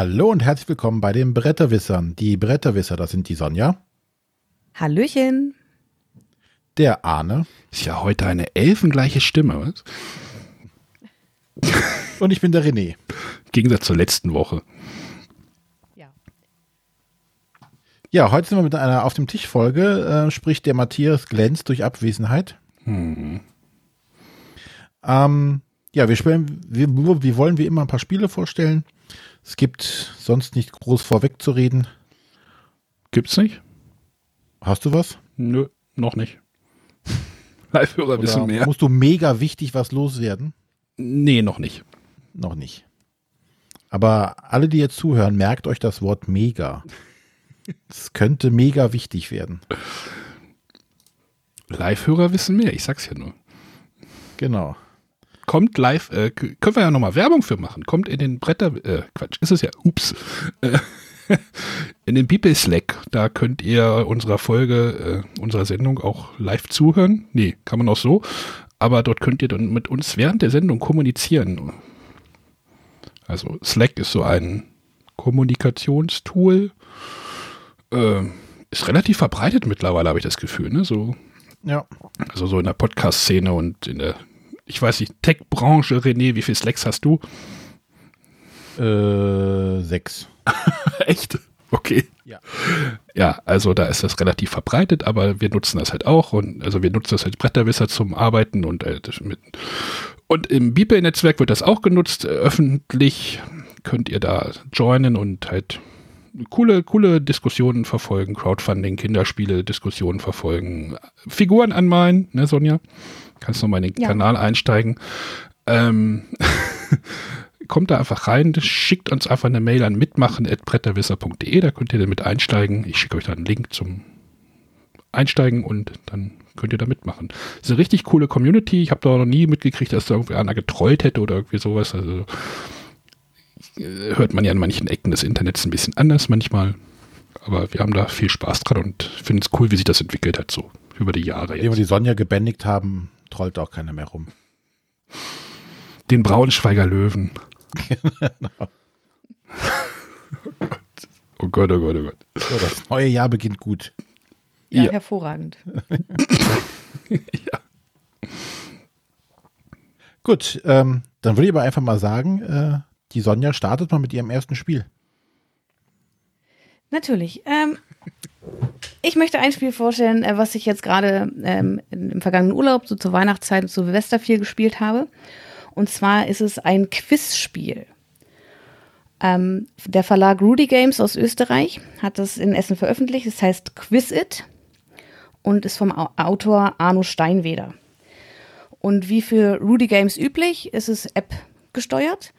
Hallo und herzlich willkommen bei den Bretterwissern. Die Bretterwisser, das sind die Sonja. Hallöchen. Der Arne. Ist ja heute eine elfengleiche Stimme, was? Und ich bin der René. Im Gegensatz zur letzten Woche. Ja. Ja, heute sind wir mit einer Auf dem Tisch Folge, äh, sprich der Matthias glänzt durch Abwesenheit. Hm. Ähm, ja, wir spielen, wir, wir wollen wie immer ein paar Spiele vorstellen. Es gibt sonst nicht groß vorwegzureden. Gibt's nicht? Hast du was? Nö, noch nicht. Live-Hörer wissen mehr. Musst du mega wichtig was loswerden? Nee, noch nicht. Noch nicht. Aber alle, die jetzt zuhören, merkt euch das Wort mega. Es könnte mega wichtig werden. Live-Hörer wissen mehr, ich sag's ja nur. Genau. Kommt live, äh, können wir ja nochmal Werbung für machen. Kommt in den Bretter, äh, Quatsch, ist es ja, ups. Äh, in den People Slack, da könnt ihr unserer Folge, äh, unserer Sendung auch live zuhören. Nee, kann man auch so. Aber dort könnt ihr dann mit uns während der Sendung kommunizieren. Also Slack ist so ein Kommunikationstool. Äh, ist relativ verbreitet mittlerweile, habe ich das Gefühl. Ne? So, Ja. also so in der Podcast-Szene und in der, ich weiß nicht, Tech-Branche. René, wie viel Slacks hast du? Äh, sechs. Echt? Okay. Ja. Ja, also da ist das relativ verbreitet, aber wir nutzen das halt auch und also wir nutzen das als Bretterwisser zum Arbeiten und äh, mit und im Beeple-Netzwerk wird das auch genutzt. Äh, Öffentlich könnt ihr da joinen und halt coole, coole Diskussionen verfolgen, Crowdfunding, Kinderspiele, Diskussionen verfolgen, Figuren anmalen, ne, Sonja? Kannst noch mal in den Ja. Kanal einsteigen. Ähm, kommt da einfach rein, schickt uns einfach eine Mail an mitmachen.bretterwisser.de, da könnt ihr damit einsteigen. Ich schicke euch da einen Link zum Einsteigen und dann könnt ihr da mitmachen. Das ist eine richtig coole Community. Ich habe da noch nie mitgekriegt, dass da irgendwie einer getrollt hätte oder irgendwie sowas. Also äh, hört man ja in manchen Ecken des Internets ein bisschen anders manchmal. Aber wir haben da viel Spaß dran und finden es cool, wie sich das entwickelt hat, so über die Jahre Nachdem wir die jetzt. Sonja gebändigt haben, trollt auch keiner mehr rum. Den Braunschweiger Löwen. oh Gott, oh Gott, oh Gott. So, das neue Jahr beginnt gut. Ja, Ja. hervorragend. Gut, ähm, dann würde ich aber einfach mal sagen, äh, die Sonja startet mal mit ihrem ersten Spiel. Natürlich. Ähm, ich möchte ein Spiel vorstellen, äh, was ich jetzt gerade ähm, im vergangenen Urlaub, so zur Weihnachtszeit und zu Silvester viel gespielt habe. Und zwar ist es ein Quizspiel. Ähm, der Verlag Rudy Games aus Österreich hat das in Essen veröffentlicht. Es heißt Quiz It und ist vom Au- Autor Arno Steinweder. Und wie für Rudy Games üblich, ist es App gesteuert.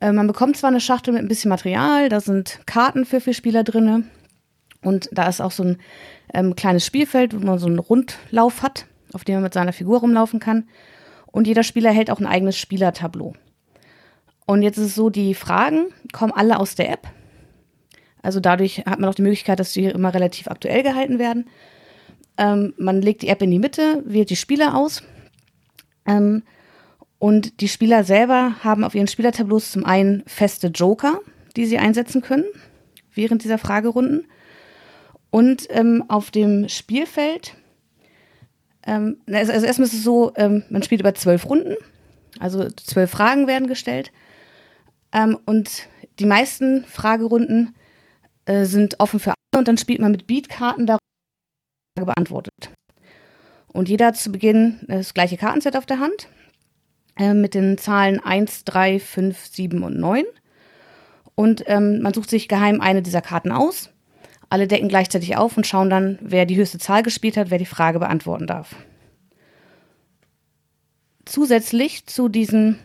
Äh, man bekommt zwar eine Schachtel mit ein bisschen Material, da sind Karten für vier Spieler drinne und da ist auch so ein ähm, kleines Spielfeld, wo man so einen Rundlauf hat, auf dem man mit seiner Figur rumlaufen kann. Und jeder Spieler hält auch ein eigenes Spielertableau. Und jetzt ist es so, die Fragen kommen alle aus der App. Also dadurch hat man auch die Möglichkeit, dass sie immer relativ aktuell gehalten werden. Ähm, man legt die App in die Mitte, wählt die Spieler aus. Ähm, und die Spieler selber haben auf ihren Spielertableaus zum einen feste Joker, die sie einsetzen können während dieser Fragerunden. Und ähm, auf dem Spielfeld, ähm, also also erstmal ist es so, ähm, man spielt über zwölf Runden, also zwölf Fragen werden gestellt. Ähm, und die meisten Fragerunden äh, sind offen für alle und dann spielt man mit Beatkarten darüber beantwortet. Und jeder hat zu Beginn das gleiche Kartenset auf der Hand äh, mit den Zahlen 1, 3, 5, 7 und 9. Und ähm, man sucht sich geheim eine dieser Karten aus. Alle decken gleichzeitig auf und schauen dann, wer die höchste Zahl gespielt hat, wer die Frage beantworten darf. Zusätzlich zu diesen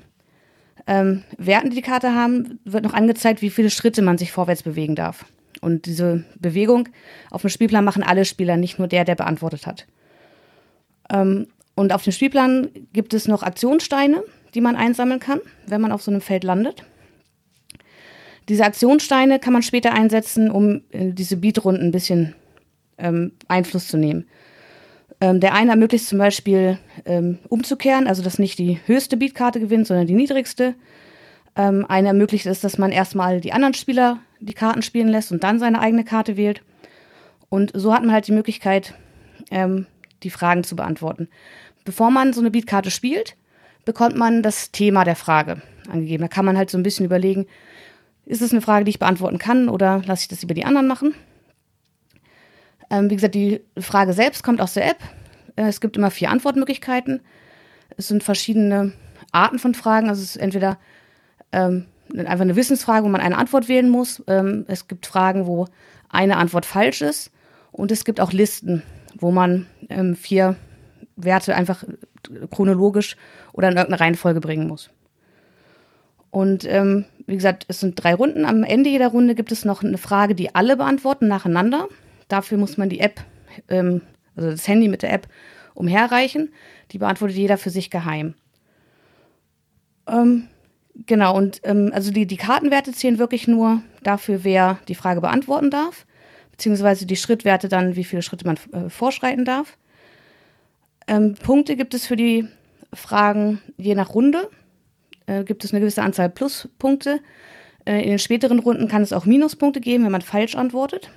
ähm, Werten, die die Karte haben, wird noch angezeigt, wie viele Schritte man sich vorwärts bewegen darf. Und diese Bewegung auf dem Spielplan machen alle Spieler, nicht nur der, der beantwortet hat. Ähm, und auf dem Spielplan gibt es noch Aktionssteine, die man einsammeln kann, wenn man auf so einem Feld landet. Diese Aktionssteine kann man später einsetzen, um in diese Beatrunden ein bisschen ähm, Einfluss zu nehmen. Ähm, der eine ermöglicht zum Beispiel ähm, umzukehren, also dass nicht die höchste Beatkarte gewinnt, sondern die niedrigste. Ähm, eine ermöglicht es, dass man erstmal die anderen Spieler die Karten spielen lässt und dann seine eigene Karte wählt. Und so hat man halt die Möglichkeit, ähm, die Fragen zu beantworten. Bevor man so eine Beatkarte spielt, bekommt man das Thema der Frage angegeben. Da kann man halt so ein bisschen überlegen, ist es eine Frage, die ich beantworten kann oder lasse ich das über die anderen machen? Ähm, wie gesagt, die Frage selbst kommt aus der App. Äh, es gibt immer vier Antwortmöglichkeiten. Es sind verschiedene Arten von Fragen. Also es ist entweder ähm, einfach eine Wissensfrage, wo man eine Antwort wählen muss. Ähm, es gibt Fragen, wo eine Antwort falsch ist. Und es gibt auch Listen, wo man ähm, vier Werte einfach chronologisch oder in irgendeine Reihenfolge bringen muss. Und ähm, wie gesagt, es sind drei Runden. Am Ende jeder Runde gibt es noch eine Frage, die alle beantworten nacheinander. Dafür muss man die App, ähm, also das Handy mit der App, umherreichen. Die beantwortet jeder für sich geheim. Ähm, genau, und ähm, also die, die Kartenwerte zählen wirklich nur dafür, wer die Frage beantworten darf, beziehungsweise die Schrittwerte dann, wie viele Schritte man äh, vorschreiten darf. Ähm, Punkte gibt es für die Fragen je nach Runde äh, gibt es eine gewisse Anzahl Pluspunkte. Äh, in den späteren Runden kann es auch Minuspunkte geben, wenn man falsch antwortet.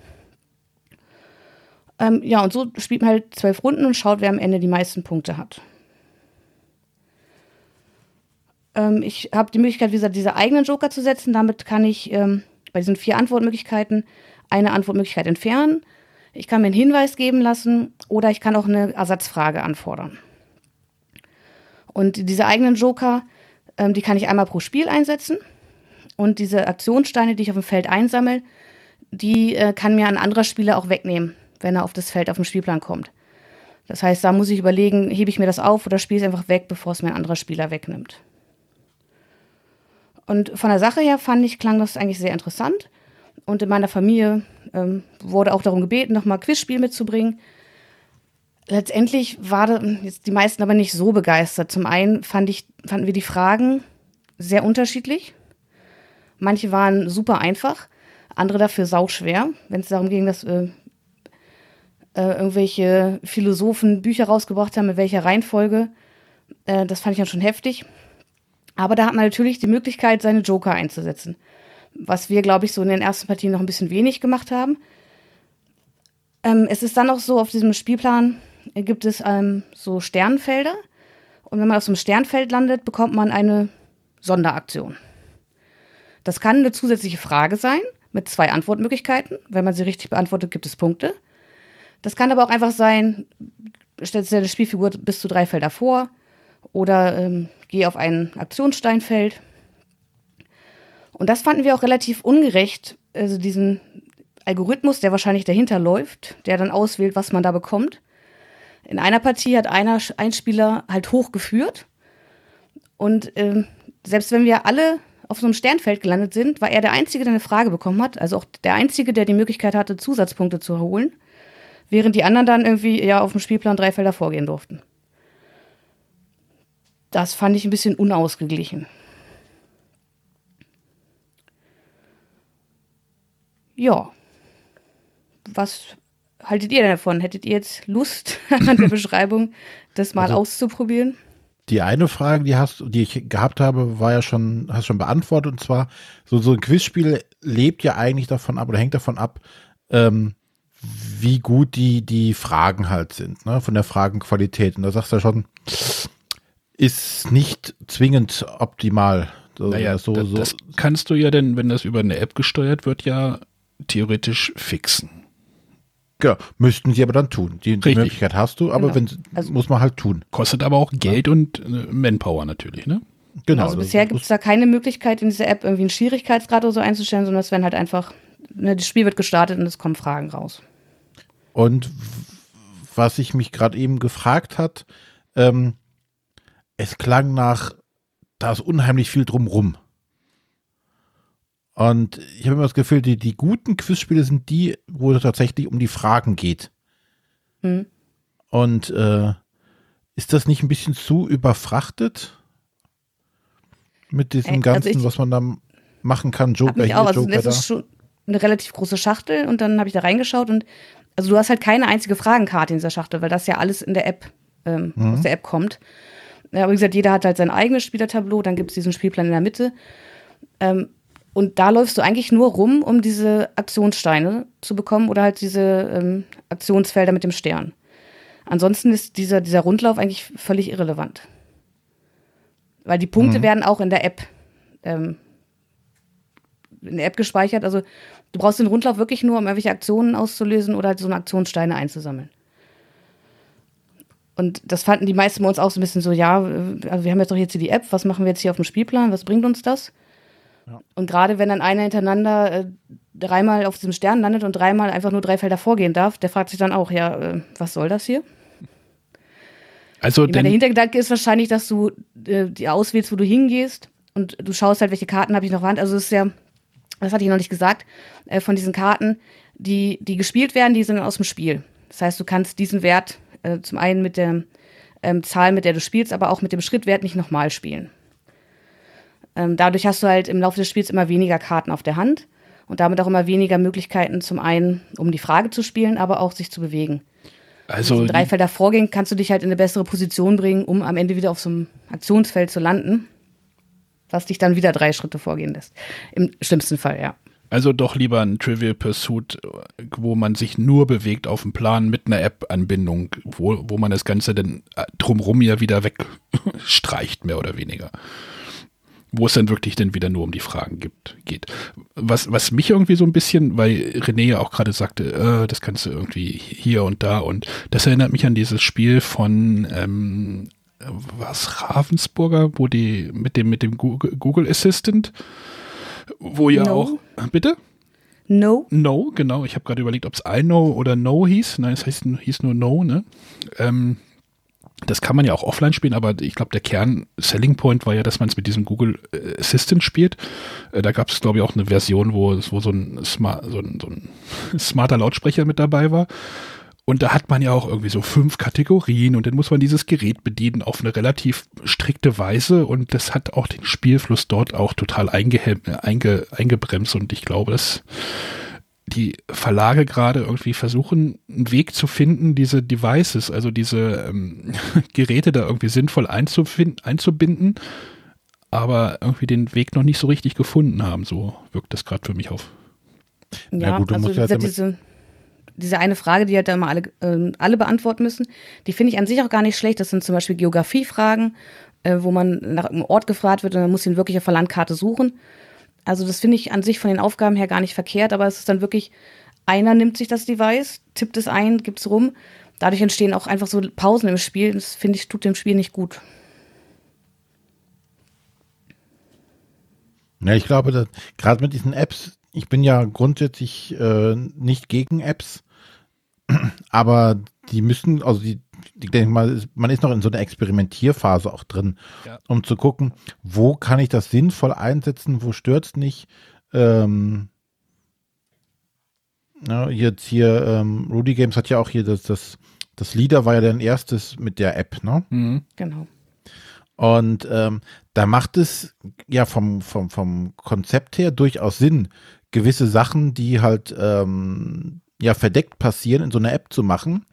Ähm, ja, und so spielt man halt zwölf Runden und schaut, wer am Ende die meisten Punkte hat. Ähm, ich habe die Möglichkeit, wie gesagt, diese eigenen Joker zu setzen. Damit kann ich ähm, bei diesen vier Antwortmöglichkeiten eine Antwortmöglichkeit entfernen. Ich kann mir einen Hinweis geben lassen oder ich kann auch eine Ersatzfrage anfordern. Und diese eigenen Joker ähm, die kann ich einmal pro Spiel einsetzen. Und diese Aktionssteine, die ich auf dem Feld einsammle, die äh, kann mir ein anderer Spieler auch wegnehmen, wenn er auf das Feld auf dem Spielplan kommt. Das heißt, da muss ich überlegen, hebe ich mir das auf oder spiele es einfach weg, bevor es mir ein anderer Spieler wegnimmt. Und von der Sache her fand ich, klang das eigentlich sehr interessant. Und in meiner Familie ähm, wurde auch darum gebeten, nochmal Quizspiel mitzubringen letztendlich waren jetzt die meisten aber nicht so begeistert. Zum einen fand ich, fanden wir die Fragen sehr unterschiedlich. Manche waren super einfach, andere dafür sauschwer, wenn es darum ging, dass äh, äh, irgendwelche Philosophen Bücher rausgebracht haben, mit welcher Reihenfolge. Äh, das fand ich dann schon heftig. Aber da hat man natürlich die Möglichkeit, seine Joker einzusetzen. Was wir, glaube ich, so in den ersten Partien noch ein bisschen wenig gemacht haben. Ähm, es ist dann auch so auf diesem Spielplan, gibt es ähm, so Sternfelder. Und wenn man auf so einem Sternfeld landet, bekommt man eine Sonderaktion. Das kann eine zusätzliche Frage sein mit zwei Antwortmöglichkeiten. Wenn man sie richtig beantwortet, gibt es Punkte. Das kann aber auch einfach sein, stellt deine Spielfigur bis zu drei Felder vor oder ähm, geh auf ein Aktionssteinfeld. Und das fanden wir auch relativ ungerecht, also diesen Algorithmus, der wahrscheinlich dahinter läuft, der dann auswählt, was man da bekommt. In einer Partie hat einer, ein Spieler halt hochgeführt. Und ähm, selbst wenn wir alle auf so einem Sternfeld gelandet sind, war er der Einzige, der eine Frage bekommen hat. Also auch der Einzige, der die Möglichkeit hatte, Zusatzpunkte zu holen. Während die anderen dann irgendwie ja auf dem Spielplan drei Felder vorgehen durften. Das fand ich ein bisschen unausgeglichen. Ja. Was haltet ihr denn davon? Hättet ihr jetzt Lust an der Beschreibung, das mal also, auszuprobieren? Die eine Frage, die hast, die ich gehabt habe, war ja schon, hast schon beantwortet, und zwar, so, so ein Quizspiel lebt ja eigentlich davon ab oder hängt davon ab, ähm, wie gut die, die Fragen halt sind, ne, von der Fragenqualität. Und da sagst du ja schon, ist nicht zwingend optimal. So, naja, so, das, so. das kannst du ja denn, wenn das über eine App gesteuert wird, ja theoretisch fixen. Genau, müssten sie aber dann tun. Die, die Möglichkeit hast du, aber genau. wenn, also, muss man halt tun. Kostet aber auch Geld ja. und äh, Manpower natürlich, ne? Genau. Also bisher gibt es da keine Möglichkeit in dieser App irgendwie einen Schwierigkeitsgrad oder so einzustellen, sondern es werden halt einfach, ne, das Spiel wird gestartet und es kommen Fragen raus. Und was ich mich gerade eben gefragt hat, ähm, es klang nach, da ist unheimlich viel drumrum. Und ich habe immer das Gefühl, die, die guten Quizspiele sind die, wo es tatsächlich um die Fragen geht. Mhm. Und äh, ist das nicht ein bisschen zu überfrachtet? Mit diesem also Ganzen, ich, was man da machen kann, Joker hier, auch. Also Joker das da. ist schon eine relativ große Schachtel und dann habe ich da reingeschaut und also du hast halt keine einzige Fragenkarte in dieser Schachtel, weil das ja alles in der App, ähm, mhm. aus der App kommt. Ja, aber wie gesagt, jeder hat halt sein eigenes Spielertableau, dann gibt es diesen Spielplan in der Mitte Ähm, und da läufst du eigentlich nur rum, um diese Aktionssteine zu bekommen oder halt diese ähm, Aktionsfelder mit dem Stern. Ansonsten ist dieser, dieser Rundlauf eigentlich völlig irrelevant. Weil die Punkte mhm. werden auch in der App ähm, in der App gespeichert. Also du brauchst den Rundlauf wirklich nur, um irgendwelche Aktionen auszulösen oder halt so eine Aktionssteine einzusammeln. Und das fanden die meisten bei uns auch so ein bisschen so, ja, also wir haben jetzt doch jetzt hier die App, was machen wir jetzt hier auf dem Spielplan, was bringt uns das? Ja. Und gerade wenn dann einer hintereinander äh, dreimal auf diesem Stern landet und dreimal einfach nur drei Felder vorgehen darf, der fragt sich dann auch, ja, äh, was soll das hier? Also der Hintergedanke ist wahrscheinlich, dass du äh, die auswählst, wo du hingehst und du schaust halt, welche Karten habe ich noch Wand. Also es ist ja, das hatte ich noch nicht gesagt, äh, von diesen Karten, die, die gespielt werden, die sind aus dem Spiel. Das heißt, du kannst diesen Wert äh, zum einen mit der ähm, Zahl, mit der du spielst, aber auch mit dem Schrittwert nicht nochmal spielen. Ähm, dadurch hast du halt im Laufe des Spiels immer weniger Karten auf der Hand und damit auch immer weniger Möglichkeiten, zum einen, um die Frage zu spielen, aber auch sich zu bewegen. Also Wenn drei Felder vorgehen, kannst du dich halt in eine bessere Position bringen, um am Ende wieder auf so einem Aktionsfeld zu landen, was dich dann wieder drei Schritte vorgehen lässt. Im schlimmsten Fall, ja. Also doch lieber ein Trivial Pursuit, wo man sich nur bewegt auf dem Plan mit einer App-Anbindung, wo, wo man das Ganze dann äh, drumrum ja wieder wegstreicht, mehr oder weniger. Wo es dann wirklich dann wieder nur um die Fragen gibt, geht. Was, was mich irgendwie so ein bisschen, weil René ja auch gerade sagte, äh, das kannst du irgendwie hier und da und das erinnert mich an dieses Spiel von ähm, was Ravensburger, wo die mit dem mit dem Google, Google Assistant wo ja no. auch. Bitte? No. No, genau. Ich habe gerade überlegt, ob es I know oder No hieß. Nein, es heißt, hieß nur No, ne? Ähm, das kann man ja auch offline spielen, aber ich glaube, der Kern-Selling Point war ja, dass man es mit diesem Google Assistant spielt. Äh, da gab es, glaube ich, auch eine Version, wo, wo so, ein Smart, so, ein, so ein smarter Lautsprecher mit dabei war. Und da hat man ja auch irgendwie so fünf Kategorien und dann muss man dieses Gerät bedienen auf eine relativ strikte Weise und das hat auch den Spielfluss dort auch total einge, eingebremst und ich glaube, dass die Verlage gerade irgendwie versuchen, einen Weg zu finden, diese Devices, also diese ähm, Geräte da irgendwie sinnvoll einzubinden, aber irgendwie den Weg noch nicht so richtig gefunden haben. So wirkt das gerade für mich auf. Ja, ja gut, also ja diese, diese eine Frage, die halt da immer alle, äh, alle beantworten müssen, die finde ich an sich auch gar nicht schlecht. Das sind zum Beispiel Geografiefragen, äh, wo man nach einem Ort gefragt wird und man muss ihn wirklich auf der Landkarte suchen. Also das finde ich an sich von den Aufgaben her gar nicht verkehrt, aber es ist dann wirklich, einer nimmt sich das Device, tippt es ein, gibt es rum. Dadurch entstehen auch einfach so Pausen im Spiel. Das finde ich, tut dem Spiel nicht gut. Ja, ich glaube, gerade mit diesen Apps, ich bin ja grundsätzlich äh, nicht gegen Apps, aber die müssen, also die, ich denke mal, man ist noch in so einer Experimentierphase auch drin, ja. um zu gucken, wo kann ich das sinnvoll einsetzen, wo stört es nicht. Ähm, ja, jetzt hier, ähm, Rudy Games hat ja auch hier das, das, das Leader war ja dein erstes mit der App, ne? Mhm. Genau. Und ähm, da macht es ja vom, vom, vom Konzept her durchaus Sinn, gewisse Sachen, die halt ähm, ja verdeckt passieren, in so einer App zu machen.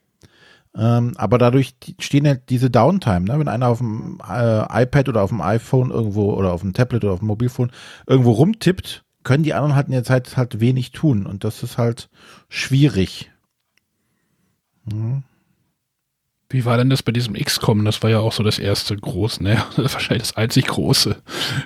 Ähm, aber dadurch stehen halt diese Downtime, ne? wenn einer auf dem äh, iPad oder auf dem iPhone irgendwo oder auf dem Tablet oder auf dem Mobilfon irgendwo rumtippt, können die anderen halt in der Zeit halt wenig tun und das ist halt schwierig. Mhm. Wie war denn das bei diesem XCOM? Das war ja auch so das erste große, ne? wahrscheinlich das einzig große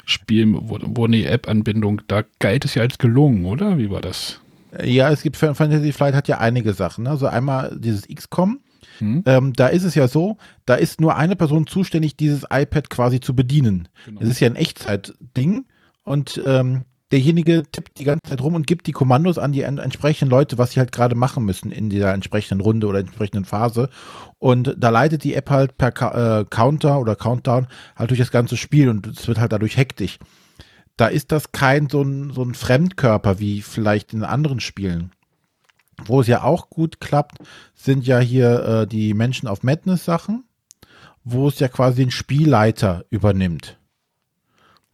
Spiel, wo, wo eine App-Anbindung, da galt es ja als gelungen, oder? Wie war das? Ja, es gibt Fantasy Flight hat ja einige Sachen. Ne? Also einmal dieses XCOM. Hm. Ähm, da ist es ja so, da ist nur eine Person zuständig, dieses iPad quasi zu bedienen. Genau. Es ist ja ein Echtzeit-Ding und ähm, derjenige tippt die ganze Zeit rum und gibt die Kommandos an die entsprechenden Leute, was sie halt gerade machen müssen in dieser entsprechenden Runde oder entsprechenden Phase. Und da leitet die App halt per äh, Counter oder Countdown halt durch das ganze Spiel und es wird halt dadurch hektisch da ist das kein so ein, so ein Fremdkörper wie vielleicht in anderen Spielen. Wo es ja auch gut klappt, sind ja hier äh, die Menschen auf Madness Sachen, wo es ja quasi den Spielleiter übernimmt.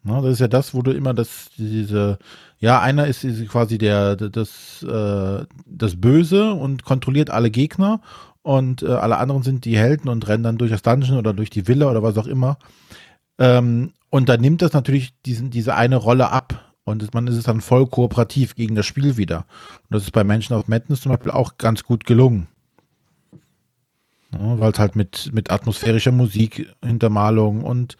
Na, das ist ja das, wo du immer das, diese, ja, einer ist quasi der, das, äh, das Böse und kontrolliert alle Gegner und äh, alle anderen sind die Helden und rennen dann durch das Dungeon oder durch die Villa oder was auch immer. Ähm, und da nimmt das natürlich diesen, diese eine Rolle ab. Und man ist es dann voll kooperativ gegen das Spiel wieder. Und das ist bei Menschen of Madness zum Beispiel auch ganz gut gelungen. Ja, Weil es halt mit, mit atmosphärischer Musik, Hintermalung und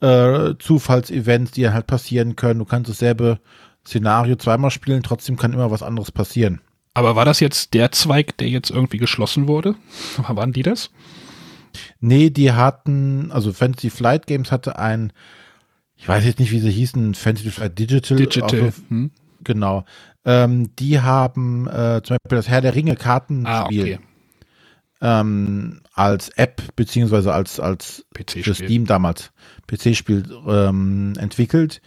äh, Zufallsevents, die halt passieren können. Du kannst dasselbe Szenario zweimal spielen, trotzdem kann immer was anderes passieren. Aber war das jetzt der Zweig, der jetzt irgendwie geschlossen wurde? Waren die das? Nee, die hatten, also Fantasy Flight Games hatte ein, ich weiß jetzt nicht, wie sie hießen, Fantasy Flight Digital. Digital. Also, Hm? genau. Ähm, die haben äh, zum Beispiel das Herr der Ringe Kartenspiel Ah, okay. ähm, als App beziehungsweise als, als für PC-Spiel. Steam damals PC-Spiel ähm, entwickelt.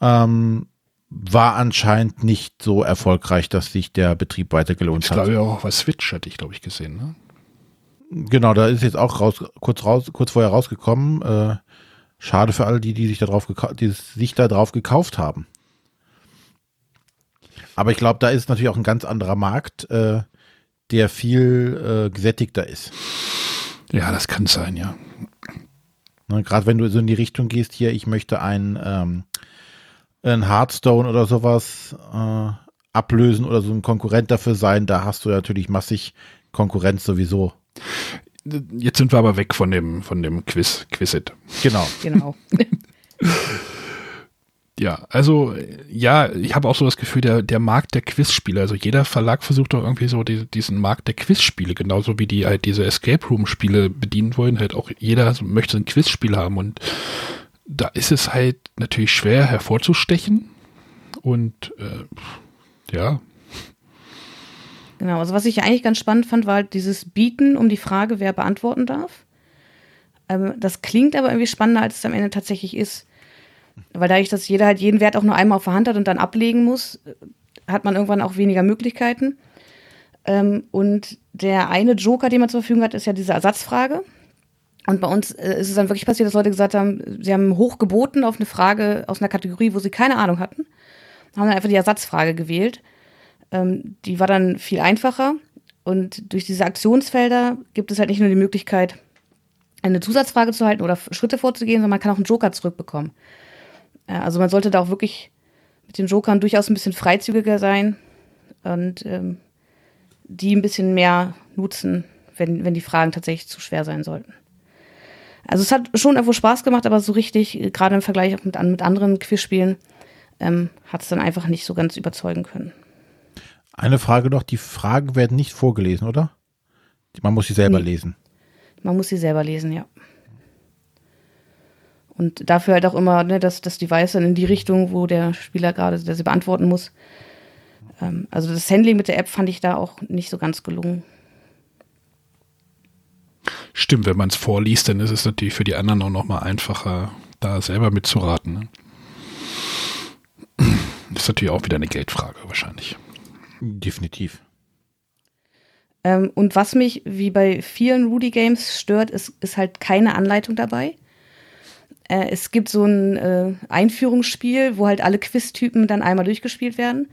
Ähm, war anscheinend nicht so erfolgreich, dass sich der Betrieb weiter gelohnt Ich hat. glaube ja auch bei Switch hatte ich, glaube ich, gesehen. Ne? Genau, da ist jetzt auch raus, kurz raus, kurz vorher rausgekommen. Äh, schade für alle, die, die sich da drauf die sich da drauf gekauft haben. Aber ich glaube, da ist natürlich auch ein ganz anderer Markt, äh, der viel äh, gesättigter ist. Ja, das kann sein, ja. Ne, Gerade wenn du so in die Richtung gehst, hier, ich möchte ein, ähm, ein Hearthstone oder sowas äh, ablösen oder so ein Konkurrent dafür sein, da hast du natürlich massig Konkurrenz sowieso. Jetzt sind wir aber weg von dem, von dem Quiz, Quizit. Genau. Genau. Ja, also ja, ich habe auch so das Gefühl, der, der Markt der Quizspiele, also jeder Verlag versucht doch irgendwie so die, diesen Markt der Quizspiele, genauso wie die halt diese Escape Room Spiele bedienen wollen, halt auch jeder so möchte ein Quizspiel haben und da ist es halt natürlich schwer hervorzustechen und äh, ja, Genau, also was ich eigentlich ganz spannend fand, war halt dieses Bieten um die Frage, wer beantworten darf. Ähm, das klingt aber irgendwie spannender, als es am Ende tatsächlich ist. Weil dadurch, dass jeder halt jeden Wert auch nur einmal auf der Hand hat und dann ablegen muss, äh, hat man irgendwann auch weniger Möglichkeiten. Ähm, und der eine Joker, den man zur Verfügung hat, ist ja diese Ersatzfrage. Und bei uns äh, ist es dann wirklich passiert, dass Leute gesagt haben, sie haben hoch geboten auf eine Frage aus einer Kategorie, wo sie keine Ahnung hatten. Haben dann einfach die Ersatzfrage gewählt. Ähm, die war dann viel einfacher. Und durch diese Aktionsfelder gibt es halt nicht nur die Möglichkeit, eine Zusatzfrage zu halten oder Schritte vorzugehen, sondern man kann auch einen Joker zurückbekommen. Äh, also man sollte da auch wirklich mit den Jokern durchaus ein bisschen freizügiger sein und ähm, die ein bisschen mehr nutzen, wenn, wenn die Fragen tatsächlich zu schwer sein sollten. Also es hat schon irgendwo Spaß gemacht, aber so richtig, äh, gerade im Vergleich auch mit, mit anderen Quizspielen, ähm, hat es dann einfach nicht so ganz überzeugen können. Eine Frage noch, die Fragen werden nicht vorgelesen, oder? Man muss sie selber Nee. lesen. Man muss sie selber lesen, ja. Und dafür halt auch immer ne, das, das Device dann in die Richtung, wo der Spieler gerade der sie beantworten muss. Ähm, also das Handling mit der App fand ich da auch nicht so ganz gelungen. stimmt, wenn man es vorliest, dann ist es natürlich für die anderen auch nochmal einfacher, da selber mitzuraten. Ne? Das ist natürlich auch wieder eine Geldfrage wahrscheinlich. Definitiv. Ähm, und was mich, wie bei vielen Rudy Games, stört, ist, ist halt keine Anleitung dabei. Äh, es gibt so ein äh, Einführungsspiel, wo halt alle Quiztypen dann einmal durchgespielt werden.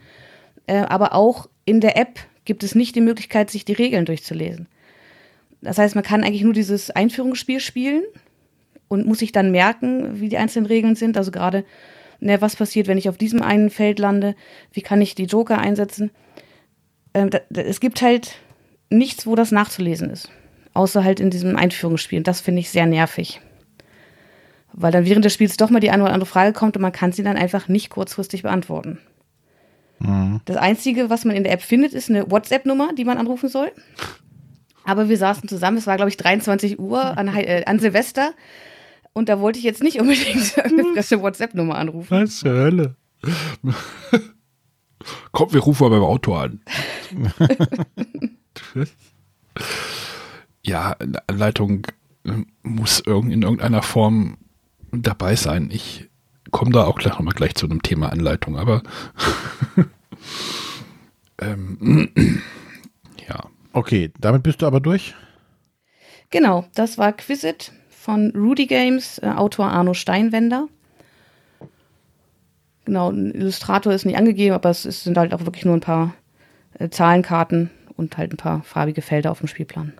Äh, aber auch in der App gibt es nicht die Möglichkeit, sich die Regeln durchzulesen. Das heißt, man kann eigentlich nur dieses Einführungsspiel spielen und muss sich dann merken, wie die einzelnen Regeln sind. Also gerade, ne, was passiert, wenn ich auf diesem einen Feld lande, wie kann ich die Joker einsetzen. Ähm, da, da, es gibt halt nichts, wo das nachzulesen ist. Außer halt in diesem Einführungsspiel. Und das finde ich sehr nervig. Weil dann während des Spiels doch mal die eine oder andere Frage kommt und man kann sie dann einfach nicht kurzfristig beantworten. Das Einzige, was man in der App findet, ist eine WhatsApp-Nummer, die man anrufen soll. Aber wir saßen zusammen, es war, glaube ich, 23 Uhr an, äh, an Silvester. Und da wollte ich jetzt nicht unbedingt eine frische WhatsApp-Nummer anrufen. Was zur Hölle? Komm, wir rufen mal beim Auto an. ja, eine Anleitung muss irgend, in irgendeiner Form dabei sein. Ich komme da auch gleich nochmal gleich zu einem Thema Anleitung, aber ähm, ja. Okay, damit bist du aber durch. Genau, das war Quizit von Rudy Games, äh, Autor Arno Steinwender. Genau, ein Illustrator ist nicht angegeben, aber es ist, sind halt auch wirklich nur ein paar äh, Zahlenkarten und halt ein paar farbige Felder auf dem Spielplan.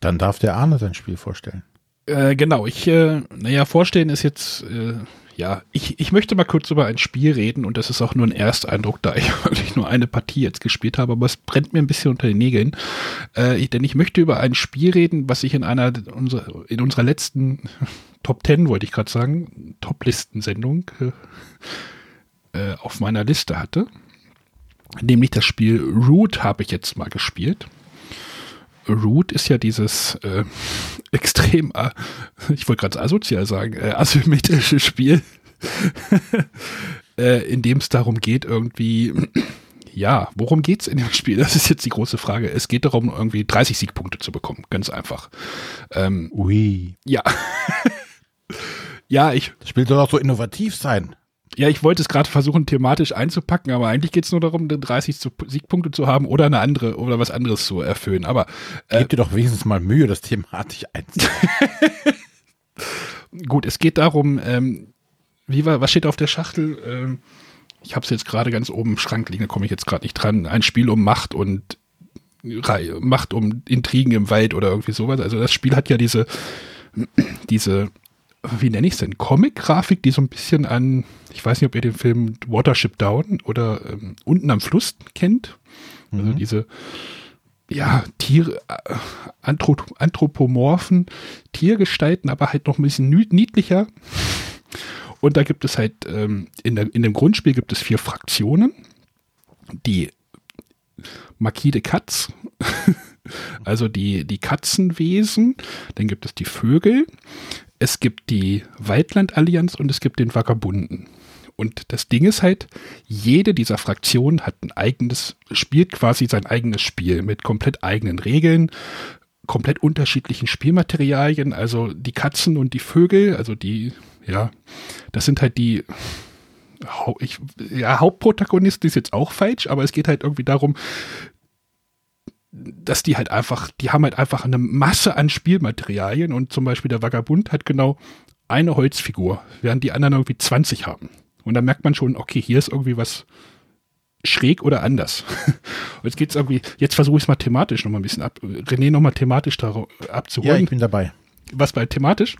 Dann darf der Arne sein Spiel vorstellen. Äh, genau, ich, äh, naja, vorstellen ist jetzt, äh, ja, ich, ich möchte mal kurz über ein Spiel reden und das ist auch nur ein Ersteindruck, da ich wirklich nur eine Partie jetzt gespielt habe, aber es brennt mir ein bisschen unter den Nägeln. Äh, denn ich möchte über ein Spiel reden, was ich in einer unserer, in unserer letzten Top Ten, wollte ich gerade sagen, Top-Listen-Sendung äh, äh, auf meiner Liste hatte. Nämlich das Spiel Root habe ich jetzt mal gespielt. Root ist ja dieses äh, extrem, äh, ich wollte gerade asozial sagen, äh, asymmetrische Spiel, äh, in dem es darum geht, irgendwie, ja, worum geht es in dem Spiel? Das ist jetzt die große Frage. Es geht darum, irgendwie 30 Siegpunkte zu bekommen, ganz einfach. Ähm, Ui. Ja. ja, ich. Das Spiel soll auch so innovativ sein. Ja, ich wollte es gerade versuchen, thematisch einzupacken, aber eigentlich geht es nur darum, 30 Siegpunkte zu haben oder eine andere oder was anderes zu erfüllen. Aber äh, Gib dir doch wenigstens mal Mühe, das thematisch einzupacken. Gut, es geht darum, ähm, wie war, was steht auf der Schachtel? Ähm, ich habe es jetzt gerade ganz oben im Schrank liegen, da komme ich jetzt gerade nicht dran. Ein Spiel um Macht und Macht um Intrigen im Wald oder irgendwie sowas. Also das Spiel hat ja diese, diese wie nenne ich es denn, Comic-Grafik, die so ein bisschen an, ich weiß nicht, ob ihr den Film Watership Down oder ähm, Unten am Fluss kennt. Also mhm. diese, ja, Tiere, äh, Anthrop anthropomorphen Tiergestalten, aber halt noch ein bisschen niedlicher. Und da gibt es halt, ähm, in, der, in dem Grundspiel gibt es vier Fraktionen. Die Marquis de Katz, also die, die Katzenwesen, dann gibt es die Vögel, es gibt die Waldland-Allianz und es gibt den Vagabunden. Und das Ding ist halt, jede dieser Fraktionen hat ein eigenes, spielt quasi sein eigenes Spiel mit komplett eigenen Regeln, komplett unterschiedlichen Spielmaterialien. Also die Katzen und die Vögel, also die, ja, das sind halt die, ich, ja, Hauptprotagonisten ist jetzt auch falsch, aber es geht halt irgendwie darum, dass die halt einfach, die haben halt einfach eine Masse an Spielmaterialien und zum Beispiel der Vagabund hat genau eine Holzfigur, während die anderen irgendwie 20 haben. Und da merkt man schon, okay, hier ist irgendwie was schräg oder anders. Und jetzt geht's irgendwie, jetzt versuche ich es mal thematisch nochmal ein bisschen ab, René nochmal thematisch abzuholen. Ja, ich bin dabei. Was bei thematisch?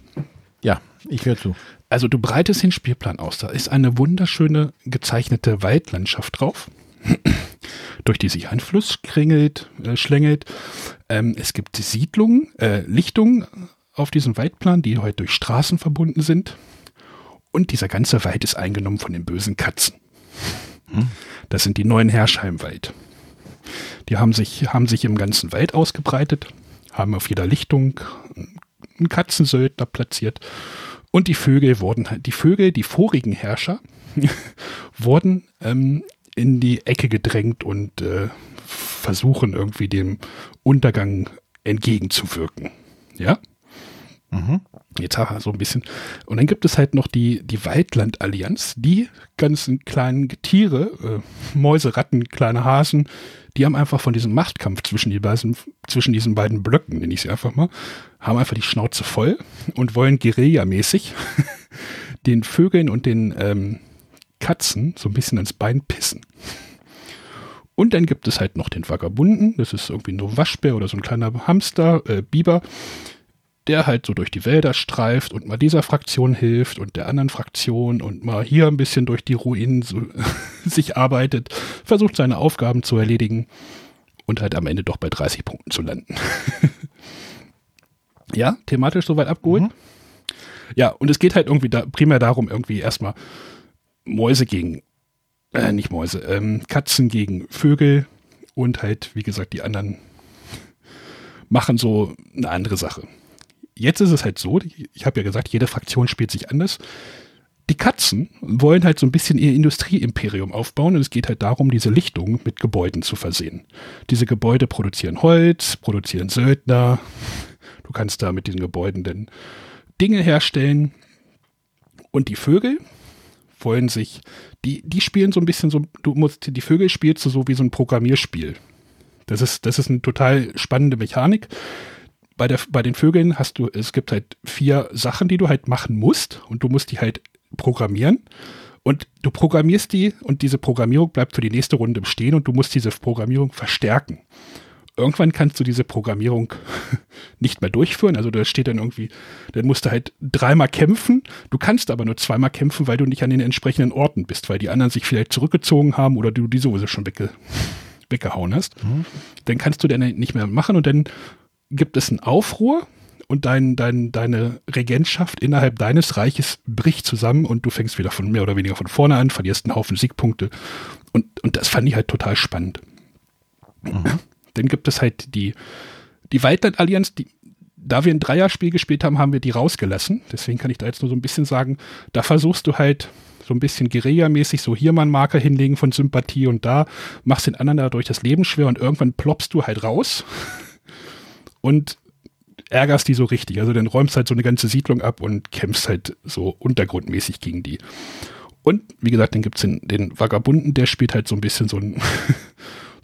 Ja, ich höre zu. Also du breitest den Spielplan aus. Da ist eine wunderschöne gezeichnete Waldlandschaft drauf durch die sich ein Fluss kringelt, äh, schlängelt. Ähm, es gibt Siedlungen, äh, Lichtungen auf diesem Waldplan, die heute durch Straßen verbunden sind. Und dieser ganze Wald ist eingenommen von den bösen Katzen. Hm? Das sind die neuen Herrscher im Wald. Die haben sich, haben sich im ganzen Wald ausgebreitet, haben auf jeder Lichtung einen Katzensöldner platziert. Und die Vögel wurden, die Vögel, die vorigen Herrscher, wurden ähm, in die Ecke gedrängt und äh, versuchen irgendwie dem Untergang entgegenzuwirken. Ja? Mhm. Jetzt wir so ein bisschen. Und dann gibt es halt noch die, die Waldland-Allianz. Die ganzen kleinen Tiere, äh, Mäuse, Ratten, kleine Hasen, die haben einfach von diesem Machtkampf zwischen, die beiden, zwischen diesen beiden Blöcken, nenne ich sie einfach mal, haben einfach die Schnauze voll und wollen Guerilla-mäßig den Vögeln und den ähm, Katzen so ein bisschen ans Bein pissen. Und dann gibt es halt noch den Vagabunden, das ist irgendwie nur Waschbär oder so ein kleiner Hamster, äh, Biber, der halt so durch die Wälder streift und mal dieser Fraktion hilft und der anderen Fraktion und mal hier ein bisschen durch die Ruinen so, sich arbeitet, versucht seine Aufgaben zu erledigen und halt am Ende doch bei 30 Punkten zu landen. ja, thematisch soweit abgeholt. Mhm. Ja, und es geht halt irgendwie da, primär darum, irgendwie erstmal Mäuse gegen, äh, nicht Mäuse, ähm, Katzen gegen Vögel und halt, wie gesagt, die anderen machen so eine andere Sache. Jetzt ist es halt so, ich habe ja gesagt, jede Fraktion spielt sich anders. Die Katzen wollen halt so ein bisschen ihr Industrieimperium aufbauen und es geht halt darum, diese Lichtung mit Gebäuden zu versehen. Diese Gebäude produzieren Holz, produzieren Söldner. Du kannst da mit diesen Gebäuden dann Dinge herstellen. Und die Vögel, wollen sich, die, die spielen so ein bisschen so, du musst, die Vögel spielst du so wie so ein Programmierspiel. Das ist, das ist eine total spannende Mechanik. Bei, der, bei den Vögeln hast du, es gibt halt vier Sachen, die du halt machen musst und du musst die halt programmieren. Und du programmierst die und diese Programmierung bleibt für die nächste Runde bestehen und du musst diese Programmierung verstärken. Irgendwann kannst du diese Programmierung nicht mehr durchführen. Also da steht dann irgendwie, dann musst du halt dreimal kämpfen. Du kannst aber nur zweimal kämpfen, weil du nicht an den entsprechenden Orten bist, weil die anderen sich vielleicht zurückgezogen haben oder du die sowieso schon wegge weggehauen hast. Mhm. Dann kannst du dann nicht mehr machen und dann gibt es einen Aufruhr und dein, dein, deine Regentschaft innerhalb deines Reiches bricht zusammen und du fängst wieder von mehr oder weniger von vorne an, verlierst einen Haufen Siegpunkte. Und, und das fand ich halt total spannend. Mhm. Dann gibt es halt die, die Waldland-Allianz, die, da wir ein Dreierspiel gespielt haben, haben wir die rausgelassen. Deswegen kann ich da jetzt nur so ein bisschen sagen, da versuchst du halt so ein bisschen Guerilla-mäßig so hier mal einen Marker hinlegen von Sympathie und da machst den anderen dadurch das Leben schwer und irgendwann ploppst du halt raus und ärgerst die so richtig. Also dann räumst halt so eine ganze Siedlung ab und kämpfst halt so untergrundmäßig gegen die. Und wie gesagt, dann gibt es den, den Vagabunden, der spielt halt so ein bisschen so ein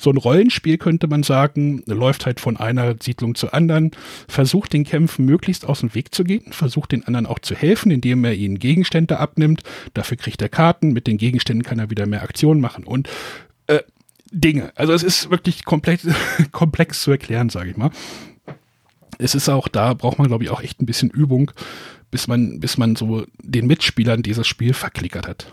so ein Rollenspiel, könnte man sagen, läuft halt von einer Siedlung zur anderen, versucht den Kämpfen möglichst aus dem Weg zu gehen, versucht den anderen auch zu helfen, indem er ihnen Gegenstände abnimmt. Dafür kriegt er Karten, mit den Gegenständen kann er wieder mehr Aktionen machen und äh, Dinge. Also es ist wirklich komplex, komplex zu erklären, sage ich mal. Es ist auch da, braucht man, glaube ich, auch echt ein bisschen Übung, bis man, bis man so den Mitspielern dieses Spiel verklickert hat.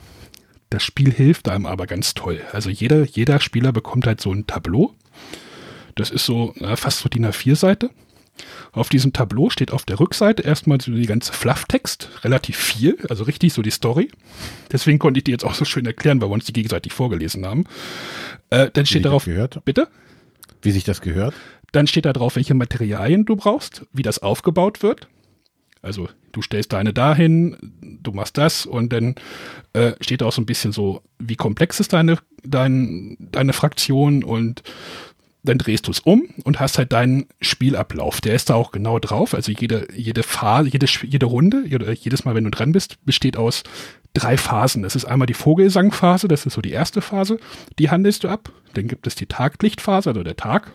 Das Spiel hilft einem aber ganz toll. Also jeder, jeder Spieler bekommt halt so ein Tableau. Das ist so na, fast so DIN A4-Seite. Auf diesem Tableau steht auf der Rückseite erstmal so die ganze Flufftext, relativ viel, also richtig so die Story. Deswegen konnte ich die jetzt auch so schön erklären, weil wir uns die gegenseitig vorgelesen haben. Äh, dann steht darauf, gehört? bitte? Wie sich das gehört? Dann steht da drauf, welche Materialien du brauchst, wie das aufgebaut wird. Also du stellst deine dahin, du machst das und dann äh, steht auch so ein bisschen so, wie komplex ist deine, dein, deine Fraktion und dann drehst du es um und hast halt deinen Spielablauf. Der ist da auch genau drauf. Also jede, jede Phase, jede, jede Runde, jedes Mal, wenn du dran bist, besteht aus drei Phasen. Das ist einmal die Vogelsangphase, das ist so die erste Phase, die handelst du ab. Dann gibt es die Taglichtphase, also der Tag.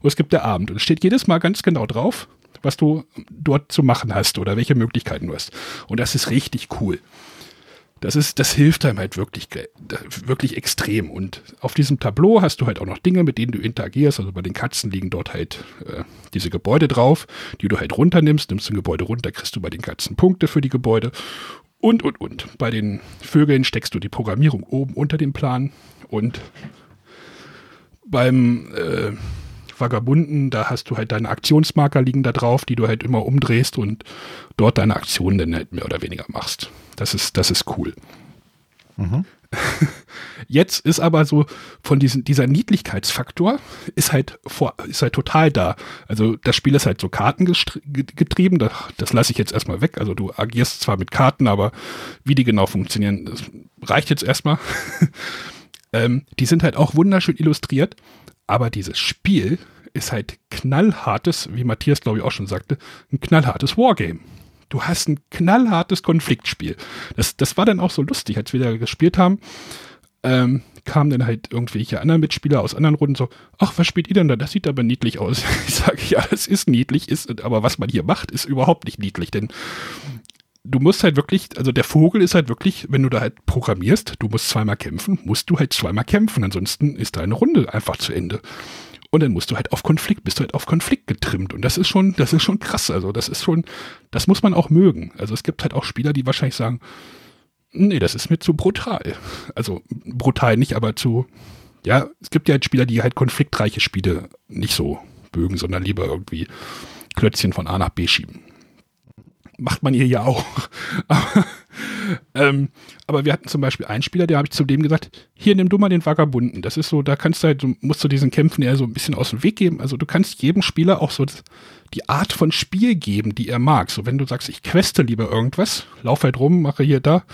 Und es gibt der Abend. Und es steht jedes Mal ganz genau drauf, was du dort zu machen hast oder welche Möglichkeiten du hast. Und das ist richtig cool. Das ist, das hilft einem halt wirklich, wirklich extrem. Und auf diesem Tableau hast du halt auch noch Dinge, mit denen du interagierst. Also bei den Katzen liegen dort halt äh, diese Gebäude drauf, die du halt runternimmst. Nimmst ein Gebäude runter, kriegst du bei den Katzen Punkte für die Gebäude. Und, und, und. Bei den Vögeln steckst du die Programmierung oben unter dem Plan. Und beim äh, Vagabunden, da hast du halt deine Aktionsmarker liegen da drauf, die du halt immer umdrehst und dort deine Aktionen dann halt mehr oder weniger machst. Das ist, das ist cool. Mhm. Jetzt ist aber so von diesem, dieser Niedlichkeitsfaktor ist halt vor, ist halt total da. Also das Spiel ist halt so kartengetrieben, das, das lasse ich jetzt erstmal weg. Also du agierst zwar mit Karten, aber wie die genau funktionieren, das reicht jetzt erstmal. ähm, die sind halt auch wunderschön illustriert, aber dieses Spiel ist halt knallhartes, wie Matthias glaube ich auch schon sagte, ein knallhartes Wargame. Du hast ein knallhartes Konfliktspiel. Das, das war dann auch so lustig, als wir da gespielt haben. Ähm, kamen dann halt irgendwelche anderen Mitspieler aus anderen Runden so, ach, was spielt ihr denn da? Das sieht aber niedlich aus. Ich sage, ja, das ist niedlich, ist, aber was man hier macht, ist überhaupt nicht niedlich, denn du musst halt wirklich, also der Vogel ist halt wirklich, wenn du da halt programmierst, du musst zweimal kämpfen, musst du halt zweimal kämpfen, ansonsten ist deine Runde einfach zu Ende. Und dann musst du halt auf Konflikt, bist du halt auf Konflikt getrimmt. Und das ist schon, das ist schon krass. Also das ist schon, das muss man auch mögen. Also es gibt halt auch Spieler, die wahrscheinlich sagen, nee, das ist mir zu brutal. Also brutal nicht, aber zu, ja, es gibt ja halt Spieler, die halt konfliktreiche Spiele nicht so mögen, sondern lieber irgendwie Klötzchen von A nach B schieben macht man hier ja auch. aber, ähm, aber wir hatten zum Beispiel einen Spieler, der habe ich zu dem gesagt, hier nimm du mal den Vagabunden. Das ist so, da kannst du halt, du musst du diesen Kämpfen eher so ein bisschen aus dem Weg geben. Also du kannst jedem Spieler auch so die Art von Spiel geben, die er mag. So wenn du sagst, ich queste lieber irgendwas, lauf halt rum, mache hier da,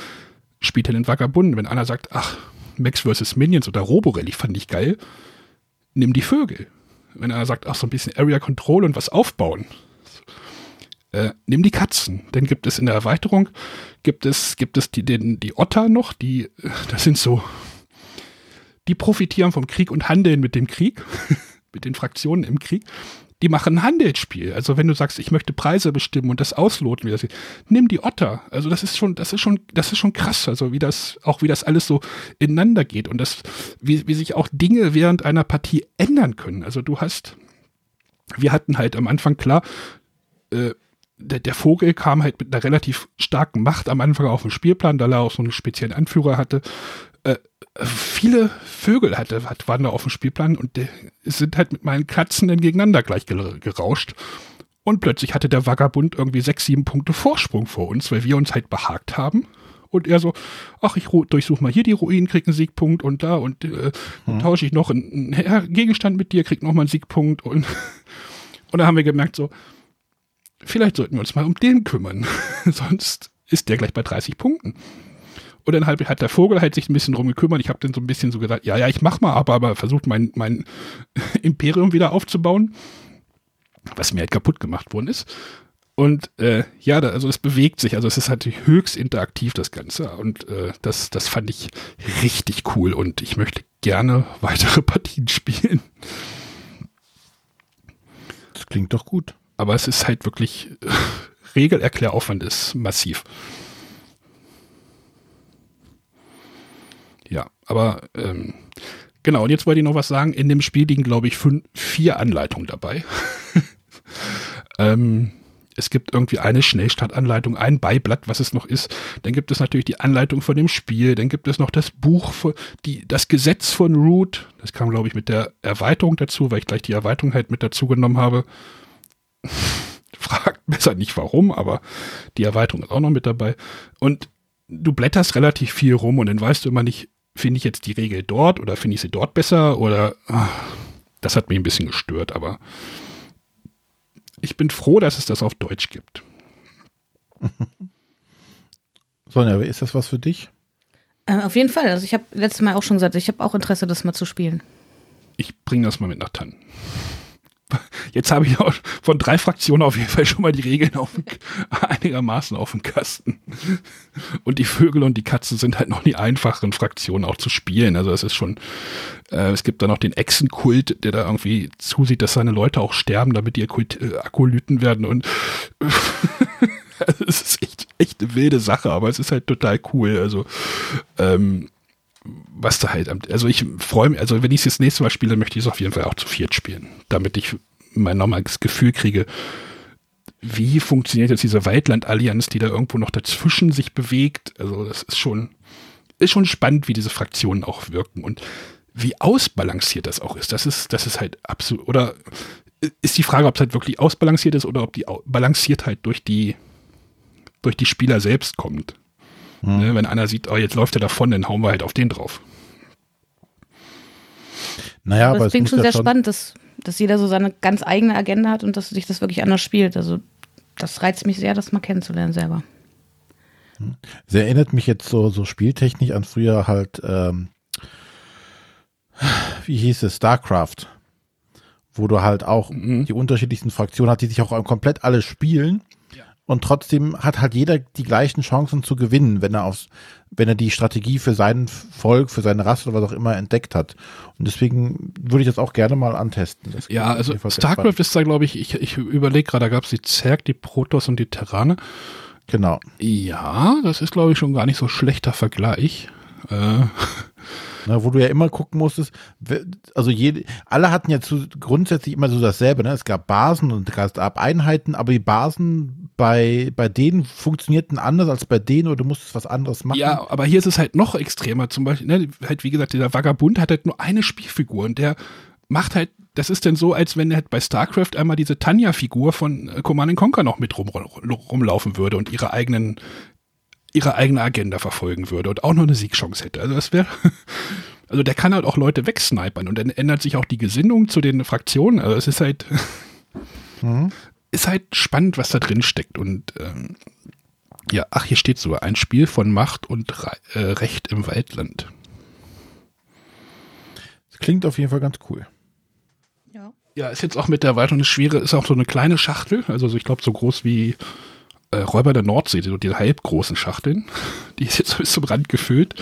spielt er den Vagabunden. Wenn einer sagt, ach, Max vs. Minions oder Roborelli fand ich geil, nimm die Vögel. Wenn einer sagt, ach, so ein bisschen Area Control und was aufbauen, äh, nimm die Katzen. Denn gibt es in der Erweiterung, gibt es, gibt es die, den, die Otter noch, die, das sind so, die profitieren vom Krieg und handeln mit dem Krieg, mit den Fraktionen im Krieg. Die machen ein Handelsspiel. Also wenn du sagst, ich möchte Preise bestimmen und das ausloten, wie das ist, nimm die Otter. Also das ist schon, das ist schon, das ist schon krass. Also wie das, auch wie das alles so ineinander geht und das, wie, wie sich auch Dinge während einer Partie ändern können. Also du hast, wir hatten halt am Anfang klar, äh, der, der, Vogel kam halt mit einer relativ starken Macht am Anfang auf den Spielplan, da er auch so einen speziellen Anführer hatte. Äh, viele Vögel hatte, hat, waren da auf dem Spielplan und die sind halt mit meinen Katzen dann gegeneinander gleich gerauscht. Und plötzlich hatte der Vagabund irgendwie sechs, sieben Punkte Vorsprung vor uns, weil wir uns halt behagt haben. Und er so, ach, ich durchsuche mal hier die Ruinen, krieg einen Siegpunkt und da und äh, hm. tausche ich noch einen, einen Gegenstand mit dir, krieg noch mal einen Siegpunkt und, und da haben wir gemerkt so, vielleicht sollten wir uns mal um den kümmern. Sonst ist der gleich bei 30 Punkten. Und dann halt, hat der Vogel halt sich ein bisschen drum gekümmert. Ich habe dann so ein bisschen so gesagt, ja, ja, ich mach mal, aber, aber versucht mein, mein Imperium wieder aufzubauen, was mir halt kaputt gemacht worden ist. Und äh, ja, da, also es bewegt sich, also es ist halt höchst interaktiv, das Ganze. Und äh, das, das fand ich richtig cool und ich möchte gerne weitere Partien spielen. Das klingt doch gut. Aber es ist halt wirklich, Regelerkläraufwand ist massiv. Ja, aber ähm, genau, und jetzt wollte ich noch was sagen. In dem Spiel liegen, glaube ich, fünf, vier Anleitungen dabei. ähm, es gibt irgendwie eine Schnellstartanleitung, ein Beiblatt, was es noch ist. Dann gibt es natürlich die Anleitung von dem Spiel. Dann gibt es noch das Buch, für die, das Gesetz von Root. Das kam, glaube ich, mit der Erweiterung dazu, weil ich gleich die Erweiterung halt mit dazu genommen habe. Fragt besser nicht warum, aber die Erweiterung ist auch noch mit dabei. Und du blätterst relativ viel rum und dann weißt du immer nicht, finde ich jetzt die Regel dort oder finde ich sie dort besser oder ach, das hat mich ein bisschen gestört, aber ich bin froh, dass es das auf Deutsch gibt. Sonja, ist das was für dich? Äh, auf jeden Fall. Also ich habe letztes Mal auch schon gesagt, ich habe auch Interesse, das mal zu spielen. Ich bringe das mal mit nach Tannen. Jetzt habe ich auch von drei Fraktionen auf jeden Fall schon mal die Regeln auf dem, einigermaßen auf dem Kasten. Und die Vögel und die Katzen sind halt noch die einfacheren Fraktionen auch zu spielen. Also es ist schon, äh, es gibt da noch den Echsenkult, der da irgendwie zusieht, dass seine Leute auch sterben, damit die Akkult, äh, Akolyten werden und es ist echt, echt eine wilde Sache, aber es ist halt total cool. Also ähm, was da halt, also ich freue mich, also wenn ich es das nächste Mal spiele, möchte ich es auf jeden Fall auch zu viert spielen, damit ich mein normales Gefühl kriege, wie funktioniert jetzt diese Waldland-Allianz, die da irgendwo noch dazwischen sich bewegt. Also das ist schon, ist schon spannend, wie diese Fraktionen auch wirken und wie ausbalanciert das auch ist. Das ist, das ist halt absolut, oder ist die Frage, ob es halt wirklich ausbalanciert ist oder ob die Balanciertheit durch die, durch die Spieler selbst kommt. Hm. Ne, wenn einer sieht, oh, jetzt läuft er davon, dann hauen wir halt auf den drauf. Naja, aber, aber es klingt schon sehr schon spannend, dass, dass jeder so seine ganz eigene Agenda hat und dass sich das wirklich anders spielt. Also das reizt mich sehr, das mal kennenzulernen selber. Hm. Sie erinnert mich jetzt so, so spieltechnisch an früher halt, ähm, wie hieß es, StarCraft, wo du halt auch mhm. die unterschiedlichsten Fraktionen hast, die sich auch komplett alle spielen und trotzdem hat halt jeder die gleichen Chancen zu gewinnen, wenn er aufs, wenn er die Strategie für sein Volk, für seine Rasse oder was auch immer entdeckt hat. Und deswegen würde ich das auch gerne mal antesten. Das ja, also StarCraft ist da, glaube ich, ich, ich überlege gerade, da gab es die Zerg, die Protoss und die Terrane. Genau. Ja, das ist, glaube ich, schon gar nicht so schlechter Vergleich. Äh. Na, wo du ja immer gucken musstest, also jede, alle hatten ja zu, grundsätzlich immer so dasselbe, ne? Es gab Basen und es gab Einheiten, aber die Basen bei, bei denen funktionierten anders als bei denen oder du musstest was anderes machen. Ja, aber hier ist es halt noch extremer. Zum Beispiel, ne, halt wie gesagt, dieser Vagabund hat halt nur eine Spielfigur und der macht halt, das ist denn so, als wenn halt bei StarCraft einmal diese Tanja-Figur von äh, Command Conquer noch mit rum, rumlaufen würde und ihre eigenen ihre eigene Agenda verfolgen würde und auch noch eine Siegchance hätte. Also das wäre, also der kann halt auch Leute wegsnipern und dann ändert sich auch die Gesinnung zu den Fraktionen. Also es ist halt, mhm. Ist halt spannend, was da drin steckt und ähm, ja, ach, hier steht so, ein Spiel von Macht und Re äh, Recht im Waldland. Das klingt auf jeden Fall ganz cool. Ja. Ja, ist jetzt auch mit der Erweiterung eine schwere, ist auch so eine kleine Schachtel, also ich glaube so groß wie äh, Räuber der Nordsee, so diese halbgroßen Schachteln. Die ist jetzt bis zum Rand gefüllt.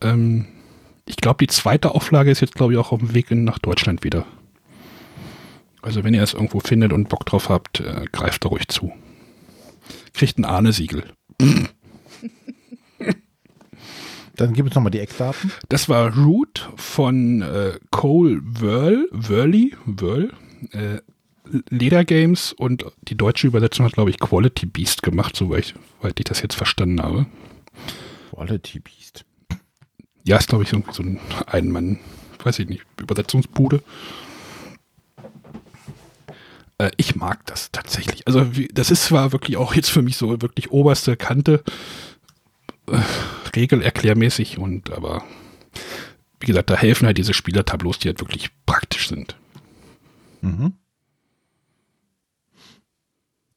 Ähm, ich glaube, die zweite Auflage ist jetzt, glaube ich, auch auf dem Weg in, nach Deutschland wieder. Also wenn ihr es irgendwo findet und Bock drauf habt, äh, greift da ruhig zu. Kriegt ein Ahne-Siegel. Dann gibt es nochmal die Eckdaten. Das war Root von äh, Cole Whirl, Whirly, Whirl, äh, Leder Games und die deutsche Übersetzung hat, glaube ich, Quality Beast gemacht, soweit ich, das jetzt verstanden habe. Quality Beast. Ja, ist, glaube ich, so, so ein Einmann, weiß ich nicht, Übersetzungsbude. Äh, ich mag das tatsächlich. Also, wie, das ist zwar wirklich auch jetzt für mich so wirklich oberste Kante, äh, regelerklärmäßig und aber wie gesagt, da helfen halt diese Spielertableaus, die halt wirklich praktisch sind. Mhm.